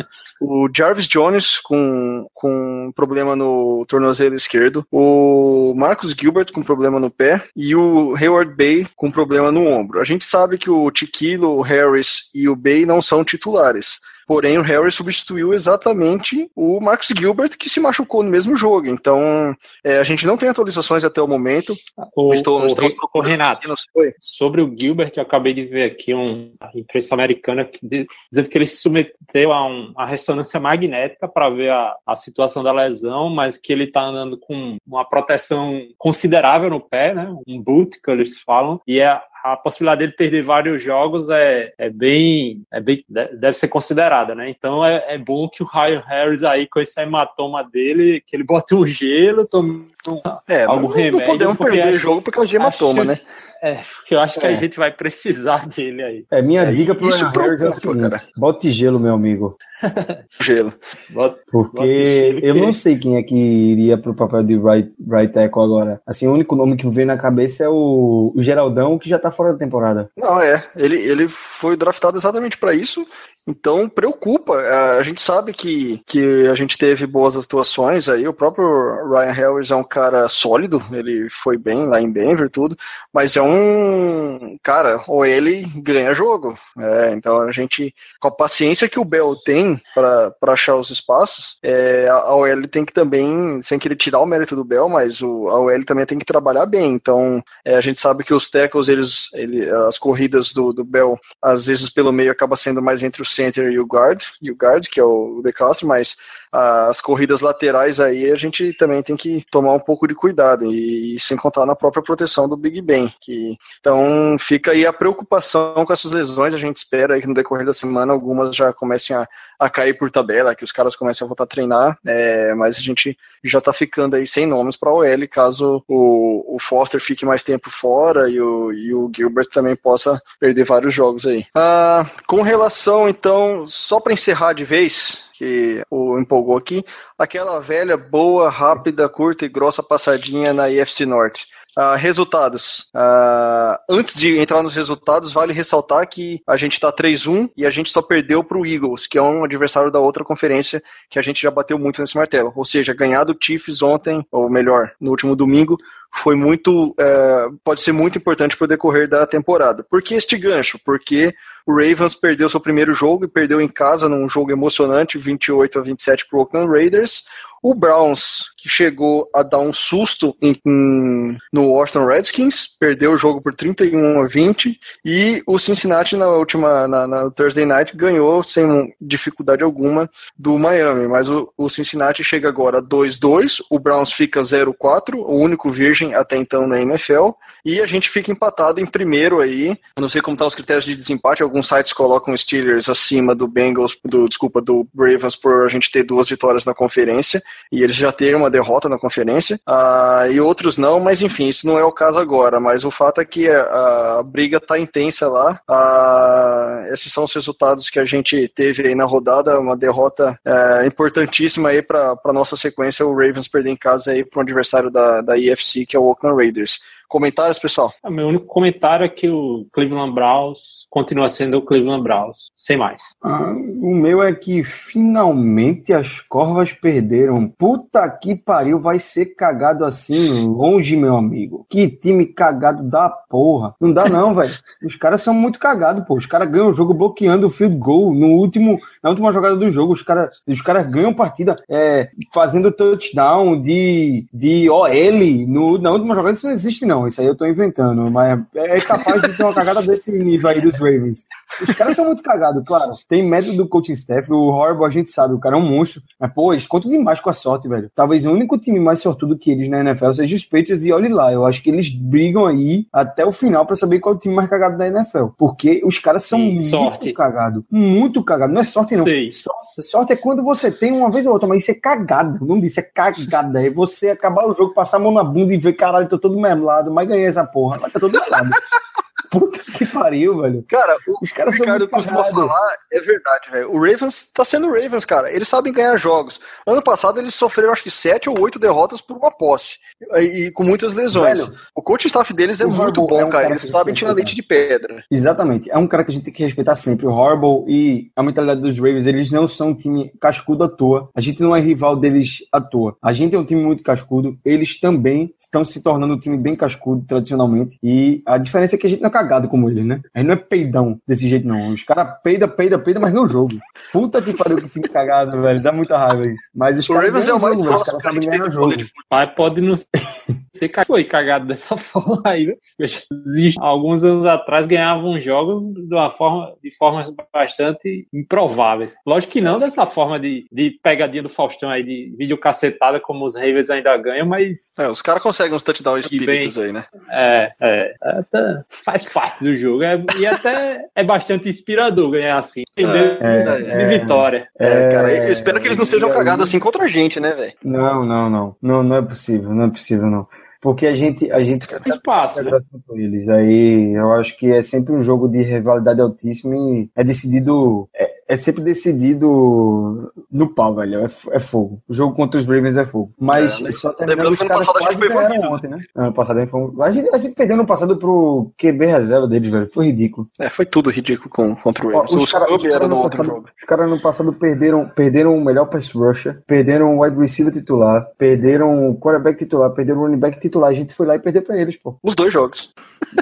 O Jarvis Jones com, com problema no tornozelo esquerdo, o Marcus Gilbert com problema no pé e o Hayward Bay com problema no ombro. A gente sabe que o Tiquilo, o Harris e o Bay não são titulares. Porém, o Harry substituiu exatamente o Marcus Gilbert, que se machucou no mesmo jogo. Então, é, a gente não tem atualizações até o momento. O, Estou, o, o Renato, sobre o Gilbert, eu acabei de ver aqui um, uma imprensa americana que, dizendo que ele se submeteu a um, uma ressonância magnética para ver a, a situação da lesão, mas que ele está andando com uma proteção considerável no pé, né? um boot, que eles falam, e é a possibilidade dele perder vários jogos é, é bem, é bem deve ser considerada, né? Então é, é bom que o Ryan Harris aí com esse hematoma dele, que ele bote um gelo, tome um, é, algum não, remédio. Não podemos perder acho, jogo por causa de hematoma, né? É, porque eu acho é. que a é. gente vai precisar dele aí. É, minha é, dica pro Ryan Harris é o seguinte, cara. bote gelo, meu amigo. *laughs* gelo. Porque eu não sei quem é que iria pro papel de right, right tackle agora. Assim, o único nome que vem na cabeça é o, o Geraldão, que já tá fora da temporada. Não, é. Ele, ele foi draftado exatamente para isso. Então preocupa. A gente sabe que, que a gente teve boas atuações aí. O próprio Ryan Harris é um cara sólido, ele foi bem lá em Denver, tudo, mas é um cara, ou ele ganha jogo. É, então a gente, com a paciência que o Bell tem, para achar os espaços, é, a OL tem que também, sem querer tirar o mérito do Bell, mas o, a OL também tem que trabalhar bem. Então, é, a gente sabe que os tackles, eles, ele, as corridas do, do Bell, às vezes pelo meio acaba sendo mais entre o center e o guard, e o guard, que é o De mas as corridas laterais aí a gente também tem que tomar um pouco de cuidado e, e sem contar na própria proteção do Big Ben. Que, então fica aí a preocupação com essas lesões. A gente espera aí que no decorrer da semana algumas já comecem a, a cair por tabela, que os caras comecem a voltar a treinar, é, mas a gente já tá ficando aí sem nomes para o OL caso o, o Foster fique mais tempo fora e o, e o Gilbert também possa perder vários jogos aí. Ah, com relação então, só para encerrar de vez, que o empolgou aqui, aquela velha, boa, rápida, curta e grossa passadinha na IFC Norte. Uh, resultados. Uh, antes de entrar nos resultados, vale ressaltar que a gente está 3-1 e a gente só perdeu para o Eagles, que é um adversário da outra conferência que a gente já bateu muito nesse martelo. Ou seja, ganhar do Chiefs ontem, ou melhor, no último domingo, foi muito. Uh, pode ser muito importante para o decorrer da temporada. Por que este gancho? Porque o Ravens perdeu seu primeiro jogo e perdeu em casa num jogo emocionante, 28 a 27 para o Oakland Raiders. O Browns, que chegou a dar um susto em, em, no Washington Redskins, perdeu o jogo por 31 a 20. E o Cincinnati, na última, na, na Thursday Night, ganhou sem dificuldade alguma do Miami. Mas o, o Cincinnati chega agora 2-2, o Browns fica 0-4, o único virgem até então na NFL. E a gente fica empatado em primeiro aí. Eu não sei como estão os critérios de desempate, alguns sites colocam Steelers acima do Bengals, do, desculpa, do Ravens por a gente ter duas vitórias na conferência e eles já terem uma derrota na conferência, uh, e outros não, mas enfim, isso não é o caso agora, mas o fato é que a, a briga está intensa lá, uh, esses são os resultados que a gente teve aí na rodada, uma derrota uh, importantíssima aí para nossa sequência, o Ravens perder em casa aí para um adversário da, da EFC, que é o Oakland Raiders. Comentários, pessoal? O meu único comentário é que o Cleveland Browns continua sendo o Cleveland Browns, sem mais. Ah, o meu é que finalmente as corvas perderam. Puta que pariu, vai ser cagado assim longe, meu amigo. Que time cagado da porra. Não dá não, velho. Os caras são muito cagados, pô. Os caras ganham o jogo bloqueando o field goal no último, na última jogada do jogo. Os caras os cara ganham partida é, fazendo touchdown de, de OL no, na última jogada. Isso não existe não não, isso aí eu tô inventando, mas é, é capaz de ter uma cagada desse nível aí dos Ravens. Os caras são muito cagados, claro. Tem método do coaching staff, o Horrible a gente sabe, o cara é um monstro, mas pô, eles contam demais com a sorte, velho. Talvez o único time mais sortudo que eles na NFL seja os Patriots e olhe lá, eu acho que eles brigam aí até o final para saber qual é o time mais cagado da NFL, porque os caras são Sim, muito sorte. cagados, muito cagados, não é sorte não. Sorte, sorte é quando você tem uma vez ou outra, mas isso é cagado, não disse, é cagada, é você acabar o jogo, passar a mão na bunda e ver, caralho, tô todo mermelado, mas ganhei essa porra. Mas tá todo lado. *laughs* Puta que pariu, velho. Cara, o Os caras Ricardo costuma falar, é verdade, velho. O Ravens tá sendo o Ravens, cara. Eles sabem ganhar jogos. Ano passado eles sofreram acho que sete ou oito derrotas por uma posse. E, e com muitas lesões. Velho, o coach staff deles é muito bom, é um cara. cara. Eles sabem tirar leite de pedra. Exatamente. É um cara que a gente tem que respeitar sempre. O Horrible e a mentalidade dos Ravens, eles não são um time cascudo à toa. A gente não é rival deles à toa. A gente é um time muito cascudo. Eles também estão se tornando um time bem cascudo, tradicionalmente. E a diferença é que a gente não cagado como eles, né? A gente não é peidão desse jeito, não. Os caras peida, peida, peida, mas no jogo. Puta que pariu que time cagado, velho. Dá muita raiva isso. Mas os o Ravens é o mais jogo, próximo que a gente teve jogo. Mas pode não ser foi cagado dessa *laughs* forma aí. Alguns anos atrás ganhavam jogos de uma forma de formas bastante improváveis. Lógico que não dessa forma de, de pegadinha do Faustão aí, de vídeo cacetada como os Ravens ainda ganham, mas. É, os caras conseguem uns touchdown espíritos bem, aí, né? É, é, é, faz parte do jogo. É, e até é bastante inspirador ganhar assim. É, de, de vitória. É, cara, eu espero que eles não sejam cagados assim contra a gente, né, velho? Não, não, não. Não, não é possível, não é possível, não porque a gente a gente tem espaço né? com eles aí eu acho que é sempre um jogo de rivalidade altíssima e é decidido é, é sempre decidido no pau, velho. É, é, fogo. O jogo contra os Ravens é fogo. Mas é, só terminando os caras quase ganharam ontem, né? Ano passado foi a gente, a gente perdeu no passado pro QB reserva deles, velho. Foi ridículo. É, foi tudo ridículo com, contra o Ravens. Os, os caras cara no outro jogo. Os caras no passado perderam, perderam o melhor pass rusher, perderam o wide receiver titular, perderam o quarterback titular, perderam o running back titular. A gente foi lá e perdeu pra eles, pô. Os dois jogos.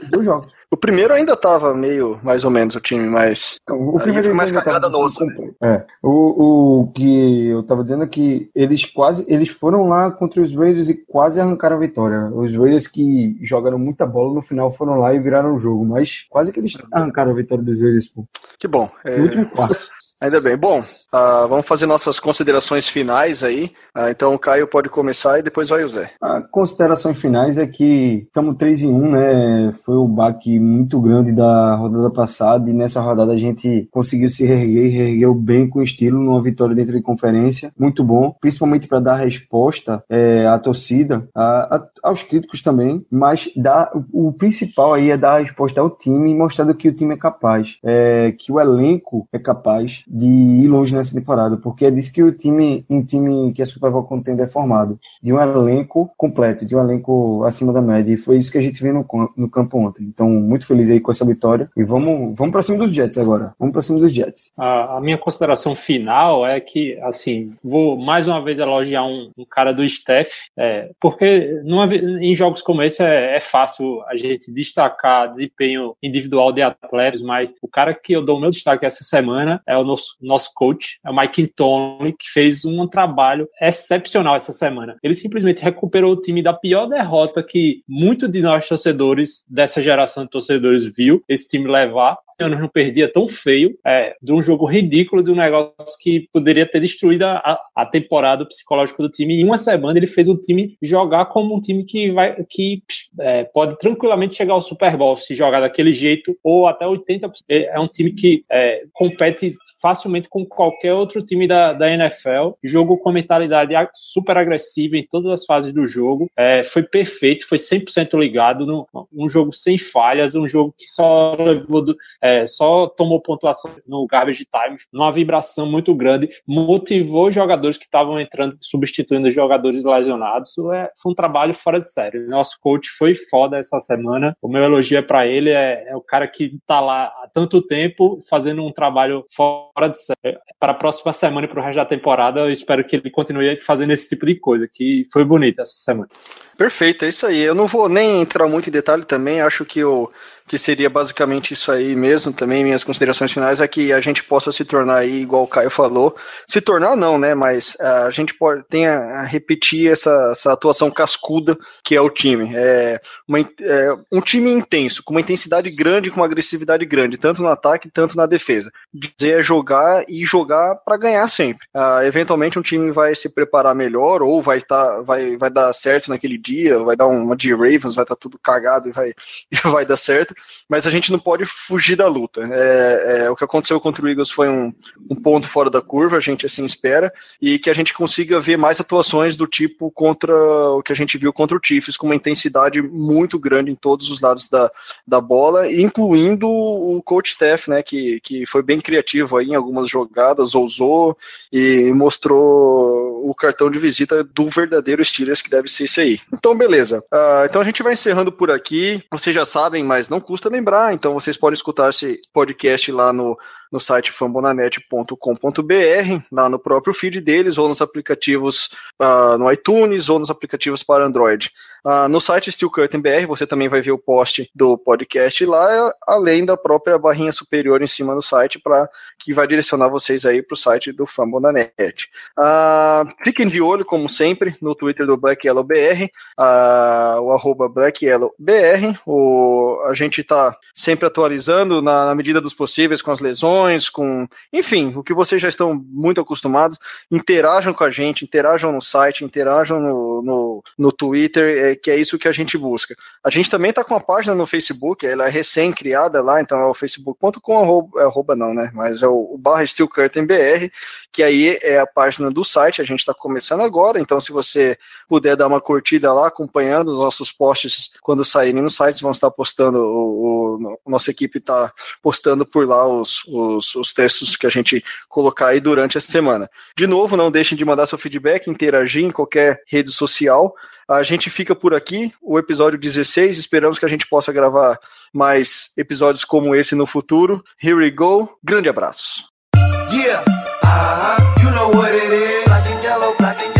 Os dois jogos. O primeiro ainda tava meio, mais ou menos, o time, mas. O primeiro foi mais cagada nossa. Né? É, o, o que eu tava dizendo é que eles quase, eles foram lá contra os Raiders e quase arrancaram a vitória. Os Raiders que jogaram muita bola no final foram lá e viraram o jogo, mas quase que eles arrancaram a vitória dos Raiders, pô. Que bom. É... No último quarto. Ainda bem. Bom, uh, vamos fazer nossas considerações finais aí. Uh, então o Caio pode começar e depois vai o Zé. A considerações finais é que estamos 3 em 1, né? Foi o baque muito grande da rodada passada e nessa rodada a gente conseguiu se reerguer e reergueu bem com estilo numa vitória dentro de conferência. Muito bom, principalmente para dar resposta é, à torcida, a, a, aos críticos também, mas dá, o, principal aí é dar resposta ao time e mostrando que o time é capaz, é, que o elenco é capaz de ir longe nessa temporada, porque é disso que o time, um time que a Super Bowl contende é formado, de um elenco completo, de um elenco acima da média, e foi isso que a gente viu no, no campo ontem. Então, muito feliz aí com essa vitória, e vamos, vamos para cima dos Jets agora, vamos para cima dos Jets. A, a, minha consideração final é que, assim, vou mais uma vez elogiar um, um cara do staff, é, porque numa, em jogos como esse é, é fácil a gente destacar desempenho individual de atletas, mas o cara que eu dou o meu destaque essa semana é o nosso nosso, nosso coach, é o Mike Tony, que fez um trabalho excepcional essa semana. Ele simplesmente recuperou o time da pior derrota que muito de nós torcedores, dessa geração de torcedores, viu esse time levar anos não perdia tão feio, é, de um jogo ridículo, de um negócio que poderia ter destruído a, a temporada psicológica do time. Em uma semana ele fez o time jogar como um time que vai que é, pode tranquilamente chegar ao Super Bowl se jogar daquele jeito ou até 80%. É, um time que é, compete facilmente com qualquer outro time da, da NFL. Jogo com mentalidade super agressiva em todas as fases do jogo. É, foi perfeito, foi 100% ligado, no, um jogo sem falhas, um jogo que só levou do, é, só tomou pontuação no garbage time, numa vibração muito grande, motivou jogadores que estavam entrando, substituindo jogadores lesionados. É, foi um trabalho fora de série. Nosso coach foi foda essa semana. O meu elogio é para ele, é, é, o cara que está lá há tanto tempo fazendo um trabalho fora de série. Para a próxima semana e para o resto da temporada, eu espero que ele continue fazendo esse tipo de coisa, que foi bonito essa semana. Perfeito, é isso aí. Eu não vou nem entrar muito em detalhe também, acho que o que seria basicamente isso aí mesmo, também minhas considerações finais é que a gente possa se tornar aí, igual o Caio falou, se tornar não, né, mas uh, a gente pode tem a, a repetir essa, essa, atuação cascuda que é o time, é, uma, é, um time intenso, com uma intensidade grande, com uma agressividade grande, tanto no ataque, tanto na defesa, dizer é jogar e jogar para ganhar sempre, uh, eventualmente um time vai se preparar melhor, ou vai, tá, vai, vai dar certo naquele dia, vai dar uma de Ravens, vai estar tá tudo cagado e vai, *laughs* vai dar certo, mas a gente não pode fugir da luta. É, é, o que aconteceu contra o Eagles foi um, um, ponto fora da curva, a gente assim espera, e que a gente consiga ver mais atuações do tipo contra o que a gente viu contra o Chiefs, com uma intensidade muito grande em todos os lados da, da bola, incluindo o coach staff, né, que, que foi bem criativo aí em algumas jogadas, ousou e mostrou o cartão de visita do verdadeiro Steelers, que deve ser esse aí. Então, beleza. Uh, então a gente vai encerrando por aqui. Vocês já sabem, mas não custa lembrar, então vocês podem escutar esse podcast lá no no site fambonanet.com.br, lá no próprio feed deles, ou nos aplicativos uh, no iTunes, ou nos aplicativos para Android. Uh, no site Steel Curtain BR, você também vai ver o post do podcast lá, além da própria barrinha superior em cima do site, para que vai direcionar vocês aí para o site do Fambonanet. Uh, fiquem de olho, como sempre, no Twitter do Black Yellow BR, uh, o arroba Black Yellow BR. O, a gente está sempre atualizando na, na medida dos possíveis com as lesões com, enfim, o que vocês já estão muito acostumados. Interajam com a gente, interajam no site, interajam no, no, no Twitter, é, que é isso que a gente busca. A gente também está com uma página no Facebook, ela é recém-criada lá, então é o facebook.com, arroba, é arroba não, né? Mas é o, o barra Steel Curtain BR, que aí é a página do site, a gente está começando agora, então se você puder dar uma curtida lá, acompanhando os nossos posts quando saírem no site, vão estar postando, o, o nossa equipe está postando por lá os, os, os, textos que a gente colocar aí durante a semana. De novo, não deixem de mandar seu feedback, interagir em qualquer rede social. A gente fica por aqui, o episódio 16. Esperamos que a gente possa gravar mais episódios como esse no futuro. Here we go. Grande abraço. Yeah. Uh -huh. you know what it is. Black and yellow, black and yellow,